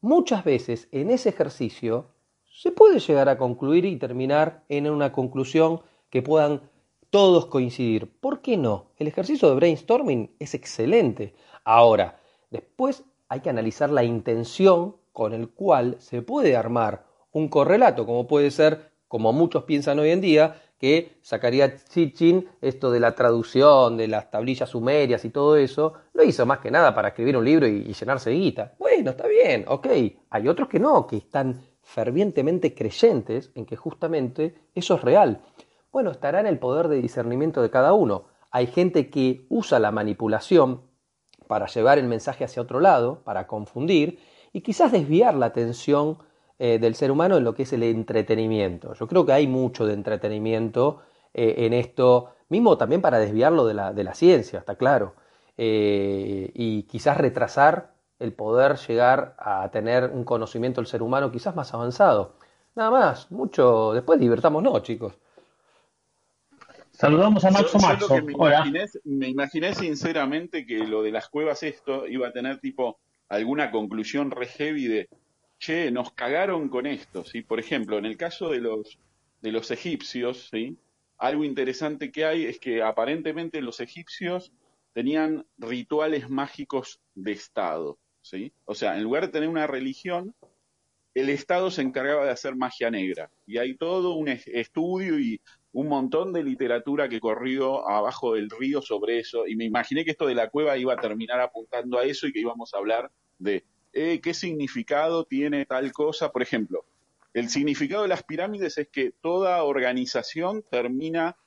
muchas veces en ese ejercicio se puede llegar a concluir y terminar en una conclusión que puedan todos coincidir. ¿Por qué no? El ejercicio de brainstorming es excelente. Ahora, después hay que analizar la intención con el cual se puede armar un correlato, como puede ser, como muchos piensan hoy en día, que sacaría Chichin esto de la traducción, de las tablillas sumerias y todo eso, lo hizo más que nada para escribir un libro y, y llenarse de guita. Bueno, está bien, ok. Hay otros que no, que están fervientemente creyentes en que justamente eso es real. Bueno, estará en el poder de discernimiento de cada uno. Hay gente que usa la manipulación para llevar el mensaje hacia otro lado, para confundir y quizás desviar la atención eh, del ser humano en lo que es el entretenimiento. Yo creo que hay mucho de entretenimiento eh, en esto, mismo también para desviarlo de la, de la ciencia, está claro, eh, y quizás retrasar el poder llegar a tener un conocimiento del ser humano quizás más avanzado. Nada más, mucho, después divertámonos, chicos. Saludamos a Maxo Maxo. me, Imaginé, sinceramente que lo de las cuevas esto iba a tener tipo alguna conclusión re heavy de, che, nos cagaron con esto, ¿sí? Por ejemplo, en el caso de los, de los egipcios, ¿sí? Algo interesante que hay es que aparentemente los egipcios tenían rituales mágicos de Estado, ¿sí? O sea, en lugar de tener una religión, el Estado se encargaba de hacer magia negra. Y hay todo un estudio y un montón de literatura que corrió abajo del río sobre eso, y me imaginé que esto de la cueva iba a terminar apuntando a eso y que íbamos a hablar de eh, qué significado tiene tal cosa. Por ejemplo, el significado de las pirámides es que toda organización termina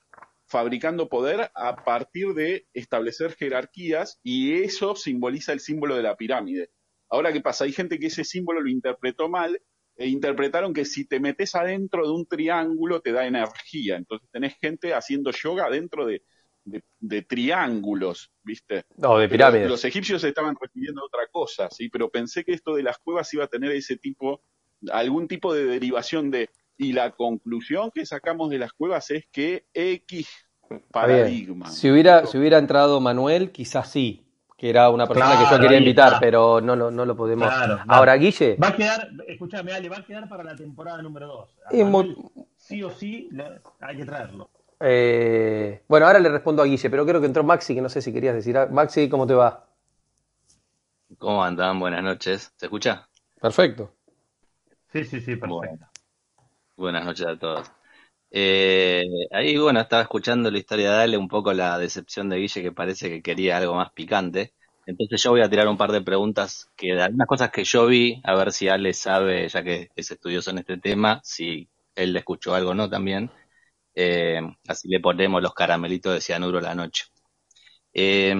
fabricando poder a partir de establecer jerarquías y eso simboliza el símbolo de la pirámide. Ahora, ¿qué pasa? Hay gente que ese símbolo lo interpretó mal e interpretaron que si te metes adentro de un triángulo te da energía. Entonces tenés gente haciendo yoga dentro de, triángulos, ¿viste? No, de pirámides. Los, egipcios estaban refiriendo a otra cosa, ¿sí? Pero pensé que esto de las cuevas iba a tener ese tipo, algún tipo de derivación de... Y la conclusión que sacamos de las cuevas es que X paradigma. Si hubiera, si hubiera entrado Manuel, quizás sí, que era una persona que yo quería invitar, pero no, no, no lo podemos. Ahora, Guille. Va a quedar, escúchame, Ale, va a quedar para la temporada número 2. Sí o sí, hay que traerlo. Eh, bueno, ahora le respondo a Guille, pero creo que entró Maxi, que no sé si querías decir. Maxi, ¿cómo te va? ¿Cómo andan? Buenas noches. ¿Se escucha? Perfecto. Sí, sí, sí, perfecto. Buenas noches a todos. Eh, ahí, bueno, estaba escuchando la historia de Ale, un poco la decepción de Guille que parece que quería algo más picante. Entonces yo voy a tirar un par de preguntas que de algunas cosas que yo vi, a ver si Ale sabe, ya que es estudioso en este tema, si él escuchó algo o no también. Eh, así le ponemos los caramelitos de cianuro la noche. Eh,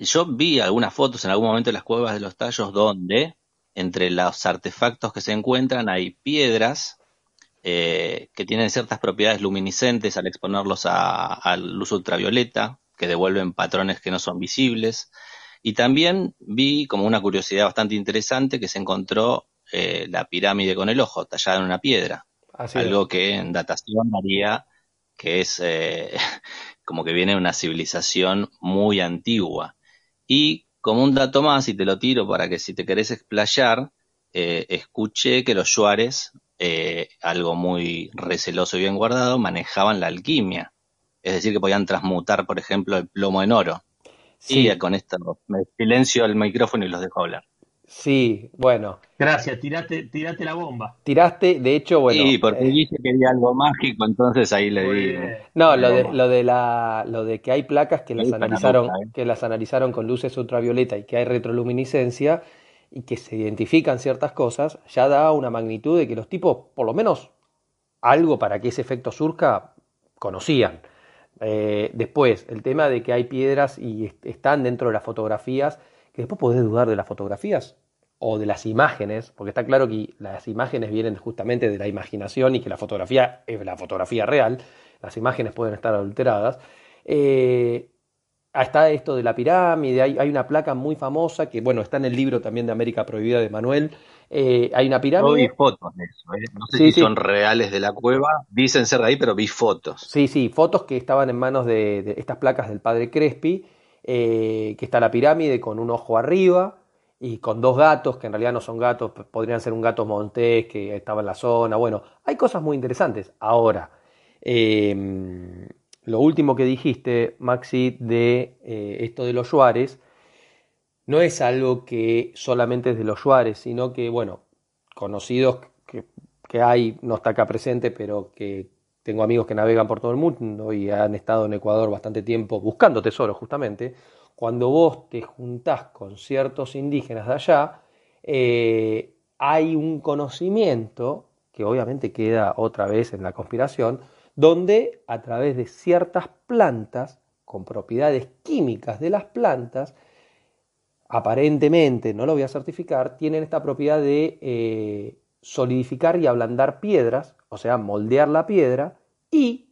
yo vi algunas fotos en algún momento en las cuevas de los tallos donde entre los artefactos que se encuentran hay piedras eh, que tienen ciertas propiedades luminiscentes al exponerlos a, luz ultravioleta, que devuelven patrones que no son visibles. Y también vi como una curiosidad bastante interesante que se encontró eh, la pirámide con el ojo tallada en una piedra. algo que en datación haría que es eh, como que viene de una civilización muy antigua. Y como un dato más, y te lo tiro para que si te querés explayar, eh, escuché que los Juárez, eh, algo muy receloso y bien guardado, manejaban la alquimia. Es decir, que podían transmutar, por ejemplo, el plomo en oro. Sí. Y con esto me silencio el micrófono y los dejo hablar. Sí, bueno. Gracias, tiraste, tiraste la bomba. Tiraste, de hecho, bueno. Sí, porque eh, que quería algo mágico, entonces ahí le di. No, lo de, lo de la, lo de que hay placas que las analizaron, ¿eh? que las analizaron con luces ultravioleta y que hay retroluminiscencia y que se identifican ciertas cosas, ya da una magnitud de que los tipos, por lo menos, algo para que ese efecto surca, conocían. Eh, después, el tema de que hay piedras y están dentro de las fotografías que después podés dudar de las fotografías o de las imágenes, porque está claro que las imágenes vienen justamente de la imaginación y que la fotografía es la fotografía real, las imágenes pueden estar adulteradas. Eh, está esto de la pirámide, hay, una placa muy famosa que, bueno, está en el libro también de América Prohibida de Manuel. Eh, hay una pirámide. Yo vi fotos de eso, ¿eh? no sé si son reales de la cueva, dicen ser de ahí, pero vi fotos. Sí, sí, fotos que estaban en manos de, de estas placas del padre Crespi eh, que está la pirámide con un ojo arriba y con dos gatos, que en realidad no son gatos, podrían ser un gato montés que estaba en la zona. Bueno, hay cosas muy interesantes. Ahora, em, lo último que dijiste, Maxi, de eh, esto de los Juárez, no es algo que solamente es de los Juárez, sino que, bueno, conocidos que, que hay, no está acá presente, pero que tengo amigos que navegan por todo el mundo y han estado en Ecuador bastante tiempo buscando tesoros justamente. Cuando vos te juntás con ciertos indígenas de allá, eh, hay un conocimiento, que obviamente queda otra vez en la conspiración, donde a través de ciertas plantas, con propiedades químicas de las plantas, aparentemente, no lo voy a certificar, tienen esta propiedad de eh, solidificar y ablandar piedras, o sea, moldear la piedra, y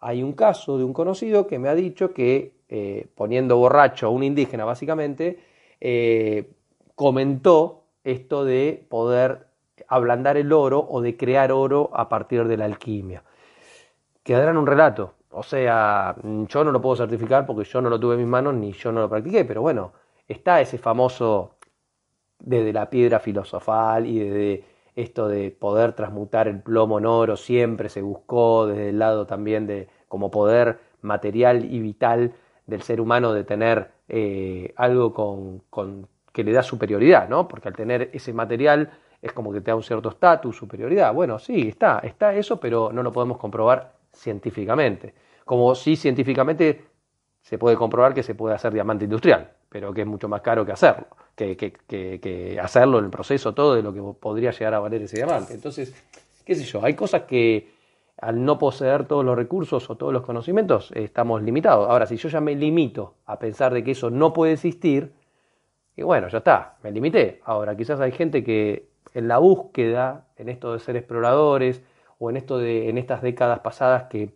hay un caso de un conocido que me ha dicho que, eh, poniendo borracho a un indígena básicamente, eh, comentó esto de poder ablandar el oro o de crear oro a partir de la alquimia. Quedará en un relato, o sea, yo no lo puedo certificar porque yo no lo tuve en mis manos ni yo no lo practiqué, pero bueno, está ese famoso desde la piedra filosofal y desde esto de poder transmutar el plomo en oro siempre se buscó desde el lado también de como poder material y vital del ser humano de tener eh, algo con, con, que le da superioridad, ¿no? Porque al tener ese material es como que te da un cierto estatus, superioridad. Bueno, sí, está, está eso, pero no lo podemos comprobar científicamente. Como si científicamente se puede comprobar que se puede hacer diamante industrial, pero que es mucho más caro que hacerlo que, que, que, hacerlo en el proceso todo de lo que podría llegar a valer ese diamante. Entonces, qué sé yo, hay cosas que al no poseer todos los recursos o todos los conocimientos estamos limitados. Ahora, si yo ya me limito a pensar de que eso no puede existir, y bueno, ya está, me limité. Ahora, quizás hay gente que en la búsqueda, en esto de ser exploradores, o en esto de, en estas décadas pasadas que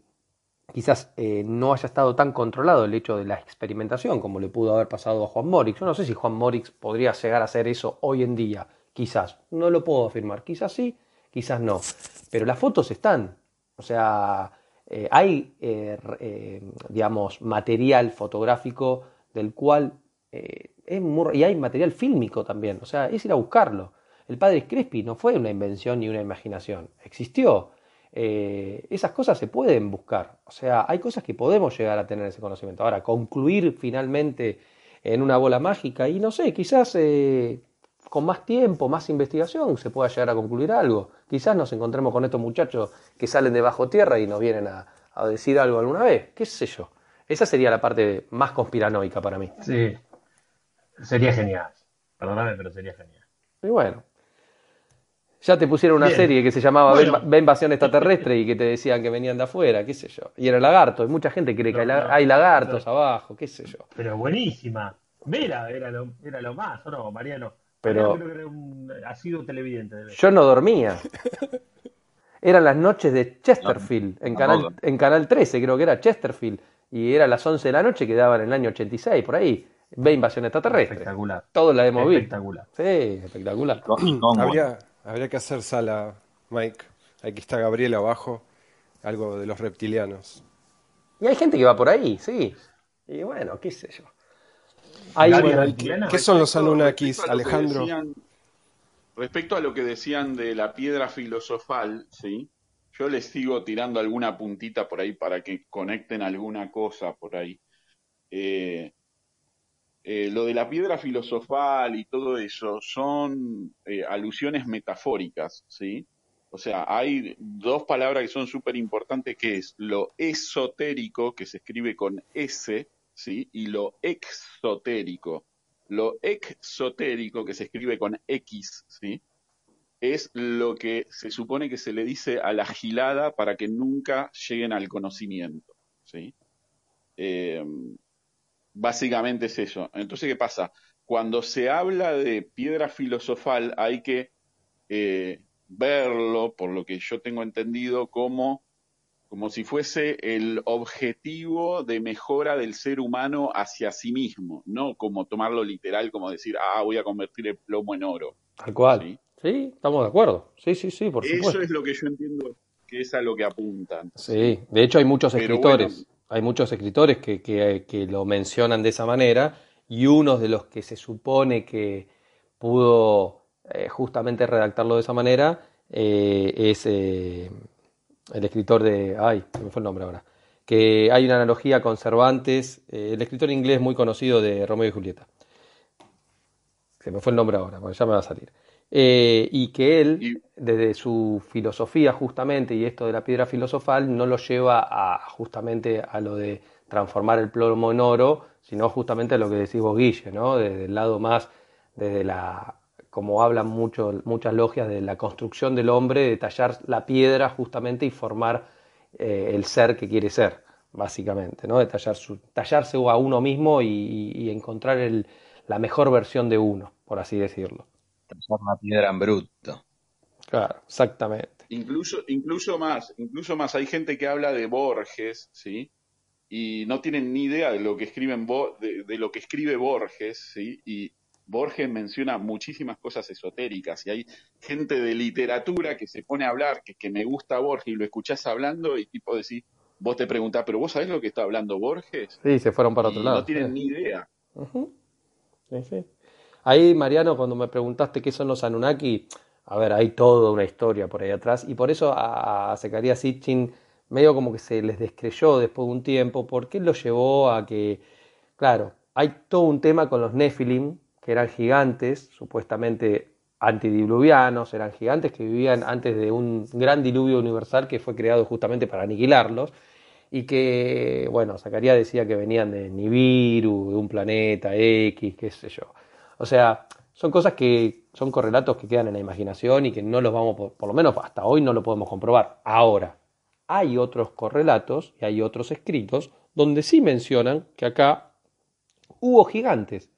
quizás eh, no haya estado tan controlado el hecho de la experimentación como le pudo haber pasado a Juan Morix. Yo no sé si Juan Morix podría llegar a hacer eso hoy en día, quizás, no lo puedo afirmar, quizás sí, quizás no, pero las fotos están, o sea, eh, hay, eh, digamos, material fotográfico del cual es muy, y hay material fílmico también, o sea, es ir a buscarlo. El padre Crespi no fue una invención ni una imaginación, existió eh, esas cosas se pueden buscar. O sea, hay cosas que podemos llegar a tener ese conocimiento. Ahora, concluir finalmente en una bola mágica y no sé, quizás eh, con más tiempo, más investigación se pueda llegar a concluir algo. Quizás nos encontremos con estos muchachos que salen de bajo tierra y nos vienen a, a decir algo alguna vez, qué sé yo. Esa sería la parte más conspiranoica para mí. Sí, sería genial. Perdóname, pero sería genial. Y bueno, ya te pusieron una serie que se llamaba bueno. Invasión Extraterrestre y que te decían que venían de afuera, qué sé yo. Y era lagarto, y mucha gente cree que hay, lagartos abajo, qué sé yo. Pero buenísima. Mira, era lo, era lo más, ¿o no, Mariano? Pero creo que era un, ha sido televidente. Yo no dormía. Eran las noches de Chesterfield, en, canal, en Canal 13 creo que era Chesterfield, y era las 11 de la noche que daban en el año 86, por ahí. Ve invasión extraterrestre. Espectacular. Todo la hemos visto. Espectacular. Sí, espectacular. Habría, habría que hacer sala, Mike. Aquí está Gabriel abajo, algo de los reptilianos. Y hay gente que va por ahí, sí. Y bueno, qué sé yo. Hay, ¿Qué son los Anunnakis, Alejandro? respecto a lo que decían de la piedra filosofal, ¿sí? Yo les sigo tirando alguna puntita por ahí para que conecten alguna cosa por ahí. Eh, eh, lo de la piedra filosofal y todo eso son eh, alusiones metafóricas, ¿sí? O sea, hay dos palabras que son súper importantes, que es lo esotérico, que se escribe con S, ¿sí? Y lo exotérico. Lo exotérico, que se escribe con X, ¿sí? Es lo que se supone que se le dice a la gilada para que nunca lleguen al conocimiento, ¿sí? Eh, Básicamente es eso. Entonces, ¿qué pasa? Cuando se habla de piedra filosofal hay que eh, verlo, por lo que yo tengo entendido, como, como si fuese el objetivo de mejora del ser humano hacia sí mismo, no como tomarlo literal, como decir, ah, voy a convertir el plomo en oro. Tal cual. ¿Sí? estamos de acuerdo. Sí, sí, sí, por supuesto. Eso es lo que yo entiendo que es a lo que apuntan. Sí, de hecho hay muchos escritores hay muchos escritores que, que, lo mencionan de esa manera y uno de los que se supone que pudo eh, justamente redactarlo de esa manera eh, es eh, el escritor de... ¡Ay! me fue el nombre ahora. Que hay una analogía con Cervantes, el escritor inglés muy conocido de Romeo y Julieta. Se me fue el nombre ahora, porque ya me va a salir. Eh, y que él, desde su filosofía justamente, y esto de la piedra filosofal, no lo lleva a, justamente a lo de transformar el plomo en oro, sino justamente a lo que decís vos, Guille, ¿no? desde el lado más, desde la, como hablan mucho, muchas logias, de la construcción del hombre, de tallar la piedra justamente y formar eh, el ser que quiere ser, básicamente, ¿no? de tallar su, tallarse a uno mismo y, y encontrar el, la mejor versión de uno, por así decirlo una piedra en bruto. Claro, exactamente. Incluso, incluso más, incluso más, hay gente que habla de Borges, ¿sí? Y no tienen ni idea de lo que escriben de, de lo que escribe Borges, ¿sí? Y Borges menciona muchísimas cosas esotéricas y hay gente de literatura que se pone a hablar, que, que me gusta Borges y lo escuchás hablando y tipo decís, vos te preguntás, pero vos sabés lo que está hablando Borges? Sí, se fueron para otro lado. No tienen ni idea. sí, sí. Ahí, Mariano, cuando me preguntaste qué son los Anunnaki, a ver, hay toda una historia por ahí atrás, y por eso a, Secaría Sitchin medio como que se les descreyó después de un tiempo, porque lo llevó a que, claro, hay todo un tema con los Nephilim, que eran gigantes, supuestamente antidiluvianos, eran gigantes que vivían antes de un gran diluvio universal que fue creado justamente para aniquilarlos, y que, bueno, Zacarías decía que venían de Nibiru, de un planeta X, qué sé yo. O sea, son cosas que son correlatos que quedan en la imaginación y que no los vamos, por, lo menos hasta hoy no lo podemos comprobar. Ahora, hay otros correlatos y hay otros escritos donde sí mencionan que acá hubo gigantes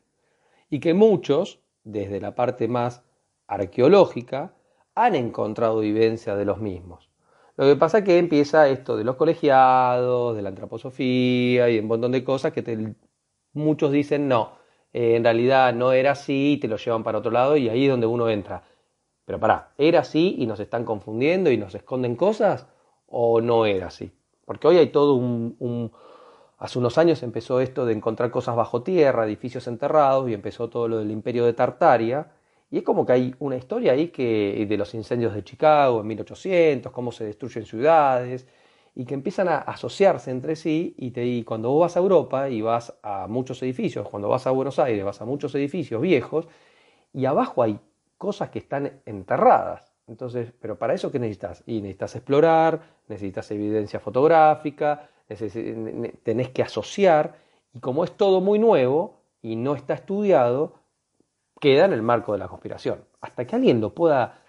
y que muchos, desde la parte más arqueológica, han encontrado vivencia de los mismos. Lo que pasa es que empieza esto de los colegiados, de la antroposofía y un montón de cosas que muchos dicen no, eh, en realidad no era así, te lo llevan para otro lado y ahí es donde uno entra. Pero pará, ¿era así y nos están confundiendo y nos esconden cosas? ¿O no era así? Porque hoy hay todo un, Hace unos años empezó esto de encontrar cosas bajo tierra, edificios enterrados, y empezó todo lo del imperio de Tartaria. Y es como que hay una historia ahí que, de los incendios de Chicago en 1800, cómo se destruyen ciudades, y que empiezan a asociarse entre sí y, te, y cuando vos vas a Europa y vas a muchos edificios, cuando vas a Buenos Aires vas a muchos edificios viejos y abajo hay cosas que están enterradas. Entonces, pero para eso ¿qué necesitas? Y necesitas explorar, necesitas evidencia fotográfica, tenés que asociar y como es todo muy nuevo y no está estudiado, queda en el marco de la conspiración, hasta que alguien lo pueda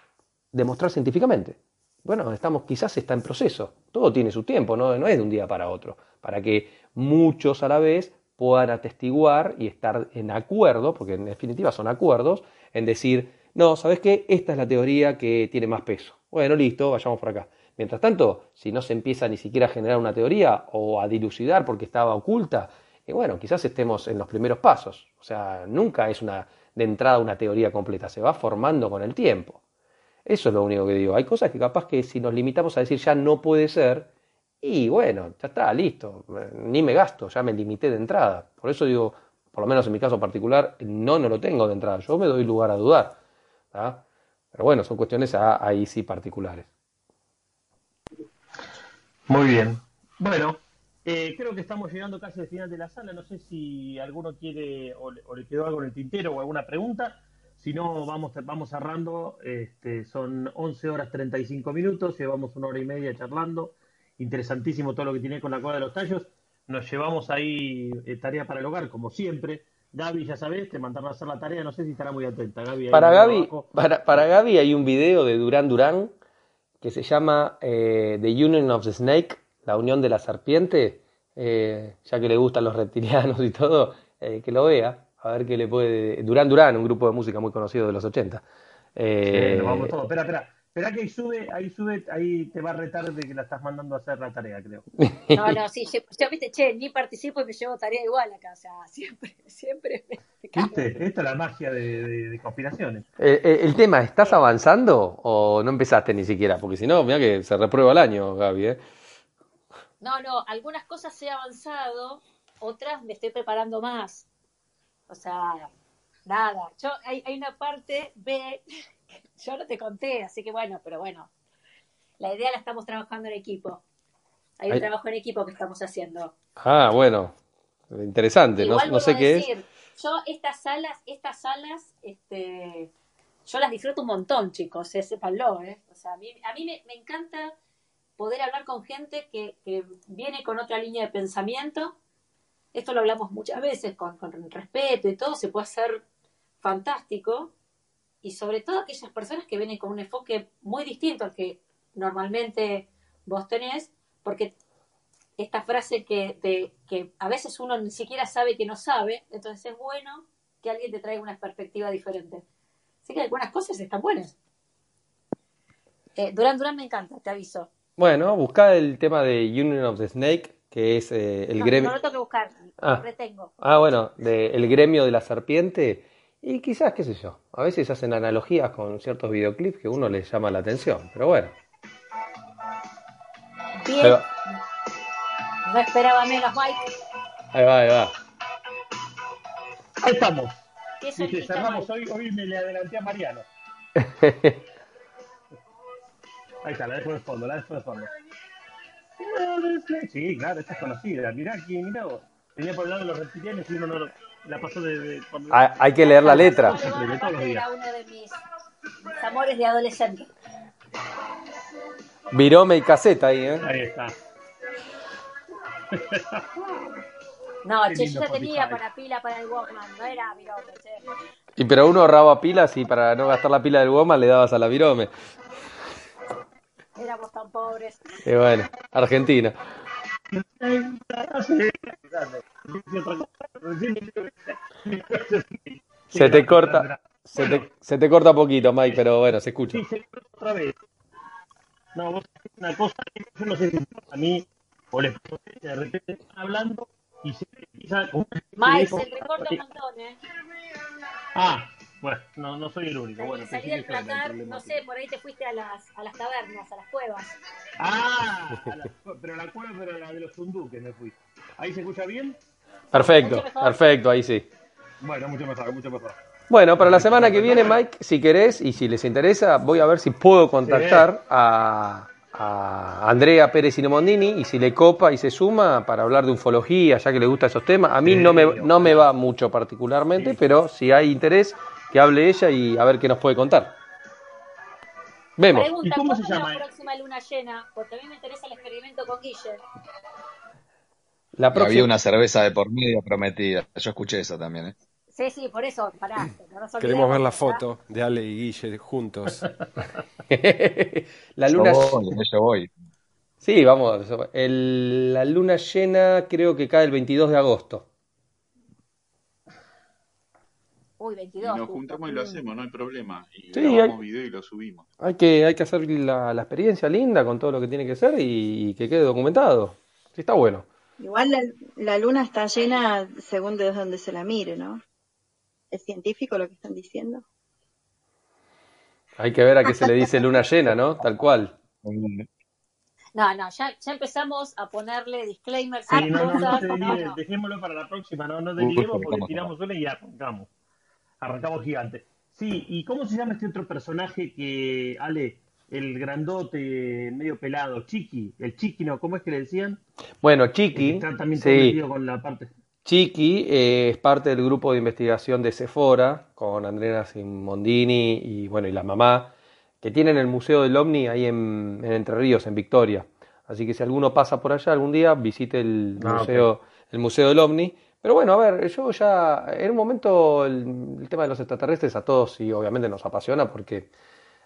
demostrar científicamente. Bueno, estamos, quizás está en proceso. Todo tiene su tiempo, ¿no? no es de un día para otro. Para que muchos a la vez puedan atestiguar y estar en acuerdo, porque en definitiva son acuerdos, en decir, no, ¿sabes qué? Esta es la teoría que tiene más peso. Bueno, listo, vayamos por acá. Mientras tanto, si no se empieza ni siquiera a generar una teoría o a dilucidar porque estaba oculta, y bueno, quizás estemos en los primeros pasos. O sea, nunca es una de entrada una teoría completa, se va formando con el tiempo. Eso es lo único que digo. Hay cosas que capaz que si nos limitamos a decir ya no puede ser, y bueno, ya está, listo, ni me gasto, ya me limité de entrada. Por eso digo, por lo menos en mi caso particular, no, no lo tengo de entrada, yo me doy lugar a dudar. Pero bueno, son cuestiones ahí sí particulares. Muy bien. Bueno, eh, creo que estamos llegando casi al final de la sala. No sé si alguno quiere o le quedó algo en el tintero o alguna pregunta. Si no, vamos, vamos cerrando. Este, son 11 horas 35 minutos, llevamos una hora y media charlando. Interesantísimo todo lo que tiene con la cola de los tallos. Nos llevamos ahí eh, tarea para el hogar, como siempre. Gaby, ya sabes, te mandaron a hacer la tarea. No sé si estará muy atenta. Gaby, para, Gaby, para, para, Gaby hay un video de Durán Durán que se llama eh, The Union of the Snake, la unión de la serpiente. Eh, ya que le gustan los reptilianos y todo, que lo vea a ver qué le puede. Durán Durán, un grupo de música muy conocido de los 80. Eh... Sí, vamos todos. Espera, espera. Espera que ahí sube, ahí sube, ahí te va a retar de que la estás mandando a hacer la tarea, creo. No, no, sí, yo, viste, che, ni participo y me llevo tarea igual acá, o sea, siempre, siempre me ¿Viste? Esta es la magia de, de, conspiraciones. Eh, eh, el tema, ¿estás avanzando o no empezaste ni siquiera? Porque si no, mira que se reprueba el año, Gaby, ¿eh? No, no, algunas cosas he avanzado, otras me estoy preparando más. O sea, nada. Yo, hay, hay una parte B, yo no te conté, así que bueno, pero bueno. La idea la estamos trabajando en equipo. Hay un trabajo en equipo que estamos haciendo. Ah, bueno. Interesante, no, no, sé qué es. Yo estas salas, estas salas, este, yo las disfruto un montón, chicos, eh, sépanlo, ¿eh? O sea, a mí, a mí me, me encanta poder hablar con gente que, que, viene con otra línea de pensamiento esto lo hablamos muchas veces con, respeto y todo, se puede hacer fantástico. Y sobre todo aquellas personas que vienen con un enfoque muy distinto al que normalmente vos tenés, porque esta frase que, que a veces uno ni siquiera sabe que no sabe, entonces es bueno que alguien te traiga una perspectiva diferente. Así que algunas cosas están buenas. Eh, Durán Durán me encanta, te aviso. Bueno, busca el tema de Union of the Snake, que es eh, el gremio. No lo tengo que buscar, ah. lo retengo. Ah, bueno, de, el gremio de la serpiente. Y quizás, qué sé yo, a veces hacen analogías con ciertos videoclips que uno les llama la atención, pero bueno. Bien. No esperaba menos, Mike. Ahí va, ahí va. Ahí estamos. ¿Qué cerramos hoy, hoy me le adelanté a Mariano. Ahí está, la dejo de fondo, la dejo de fondo. Sí, claro, esta es conocida. Mirá aquí, mirá vos. Tenía por el lado de los reptilianos y uno no la pasó de. Ah, hay, que leer la letra. Era uno de mis, amores de adolescente. Virome y caseta ahí, ¿eh? Ahí está. No, che, yo tenía para pila para el Walkman, no era virome, che. Y pero uno ahorraba pilas y para no gastar la pila del Walkman le dabas a la virome éramos tan pobres. Y bueno, Argentina. Se te corta, se te, se te corta poquito, Mike, pero bueno, se escucha. Sí, otra vez. No, vos una cosa que yo no sé si a mí o les de repente están hablando y se quizá Mike, se te corta un montón, ¿eh? Ah, bueno, no, no soy el único. Bueno, salí del placar, no sé, por ahí te fuiste a las, a las tabernas, a las cuevas. Ah, pero la cueva, pero la de los funduques me fui. ¿Ahí se escucha bien? Perfecto, perfecto, ahí sí. Bueno, mucho mejor, mucho mejor. Bueno, para la semana que viene, Mike, si querés y si les interesa, voy a ver si puedo contactar a, a Andrea Pérez Inomondini y si le copa y se suma para hablar de ufología, ya que le gustan esos temas. A mí no me, no me va mucho particularmente, pero si hay interés, que hable ella y a ver qué nos puede contar. Vemos. ¿Y cómo se llama? la próxima luna llena? Porque a mí me interesa el experimento con Guille. La próxima... Había una cerveza de por medio prometida. Yo escuché eso también, ¿eh? Sí, sí, por eso, pará. Queremos ver la foto de Ale y Guille juntos. la luna. Yo voy, Sí, vamos. la luna llena creo que cae el 22 de agosto. Uy, 22. Y nos juntamos y lo hacemos, no hay problema. Y sí, grabamos video y lo subimos. Hay que, hay que hacer la, experiencia linda con todo lo que tiene que ser y, que quede documentado. Sí, está bueno. Igual la, la, luna está llena según de donde se la mire, ¿no? ¿Es científico lo que están diciendo? Hay que ver a qué se le dice luna llena, ¿no? Tal cual. No, no, ya, ya empezamos a ponerle disclaimers sí, no, no, dejémoslo para la próxima, no nos deliremos porque tiramos una y arrancamos. Arrancamos gigante. Sí, ¿y cómo se llama este otro personaje que, Ale, el grandote medio pelado, Chiqui, el Chiqui, ¿no? ¿Cómo es que le decían? Bueno, Chiqui. Está también sí. con la parte. Chiqui eh, es parte del grupo de investigación de Sephora, con Andrea Simondini y, bueno, y la mamá, que tienen el Museo del OVNI ahí en, Entre Ríos, en Victoria. Así que si alguno pasa por allá algún día, visite el, ah, museo, el museo del OVNI. Pero bueno, a ver, yo ya, en un momento el, tema de los extraterrestres a todos sí obviamente nos apasiona porque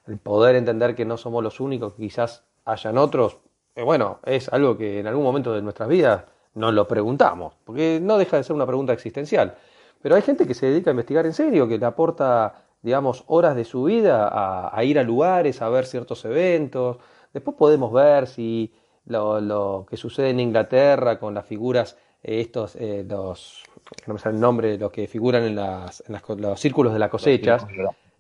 el poder entender que no somos los únicos, que quizás hayan otros, eh, bueno, es algo que en algún momento de nuestras vidas nos lo preguntamos, porque no deja de ser una pregunta existencial. Pero hay gente que se dedica a investigar en serio, que le aporta, digamos, horas de su vida a, ir a lugares, a ver ciertos eventos. Después podemos ver si lo, que sucede en Inglaterra con las figuras, estos, eh, los, no me sale el nombre, los que figuran en, las, en los círculos de las cosechas.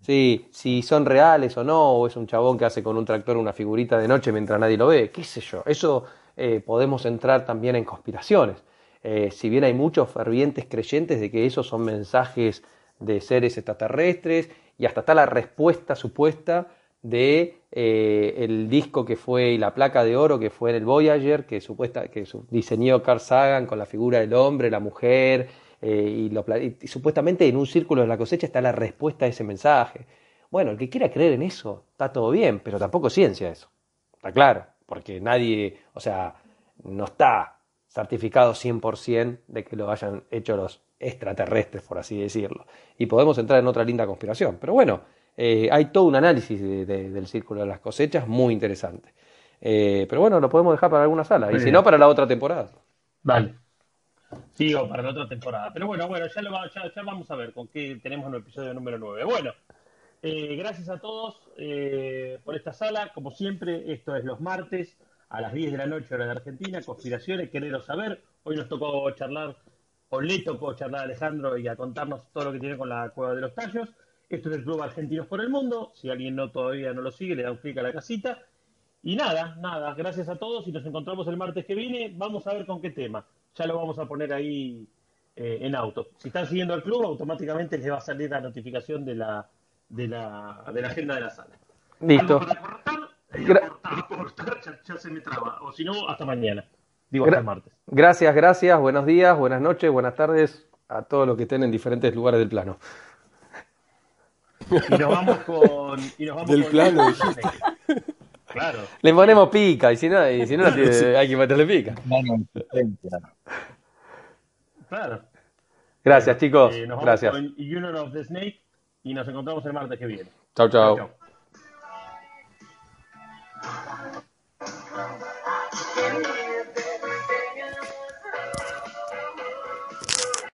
Sí, si son reales o no, o es un chabón que hace con un tractor una figurita de noche mientras nadie lo ve, qué sé yo. Eso eh, podemos entrar también en conspiraciones. Eh, si bien hay muchos fervientes creyentes de que esos son mensajes de seres extraterrestres y hasta está la respuesta supuesta de eh, el disco que fue y la placa de oro que fue en el Voyager que supuesta que diseñó Carl Sagan con la figura del hombre, la mujer y, y, supuestamente en un círculo de la cosecha está la respuesta a ese mensaje. Bueno, el que quiera creer en eso está todo bien, pero tampoco es ciencia eso. Está claro porque nadie, o sea, no está certificado 100% de que lo hayan hecho los extraterrestres, por así decirlo. Y podemos entrar en otra linda conspiración. Pero bueno, eh, hay todo un análisis del círculo de las cosechas muy interesante. Eh, pero bueno, lo podemos dejar para alguna sala. y si no, para la otra temporada. Vale. Sigo para la otra temporada. Pero bueno, bueno, ya, lo, ya, ya vamos a ver con qué tenemos en el episodio número 9. Bueno, eh, gracias a todos eh, por esta sala. Como siempre, esto es los martes a las 10 de la noche, hora de Argentina. Conspiraciones, quereros saber. Hoy nos tocó charlar, o le tocó charlar a Alejandro y a contarnos todo lo que tiene con la Cueva de los Tallos. Esto es el Club Argentinos por el Mundo. Si alguien no todavía no lo sigue, le da un clic a la casita. Y nada, nada, gracias a todos y nos encontramos el martes que viene. Vamos a ver con qué tema. Ya lo vamos a poner ahí eh, en auto. Si están siguiendo al club, automáticamente les va a salir la notificación de la, de la, de la agenda de la sala. Listo. ya, se me traba. O si no, hasta mañana. Digo, hasta el martes. Gracias, gracias. Buenos días, buenas noches, buenas tardes a todos los que estén en diferentes lugares del plano. Y nos vamos con. Y nos vamos Del con plano, el... Claro. Le ponemos pica, y si no, y si no hay que meterle pica. Claro. Gracias, chicos. Eh, nos vamos Gracias. Con Union of the Snake y nos encontramos el martes que viene. Chao, chao. chao.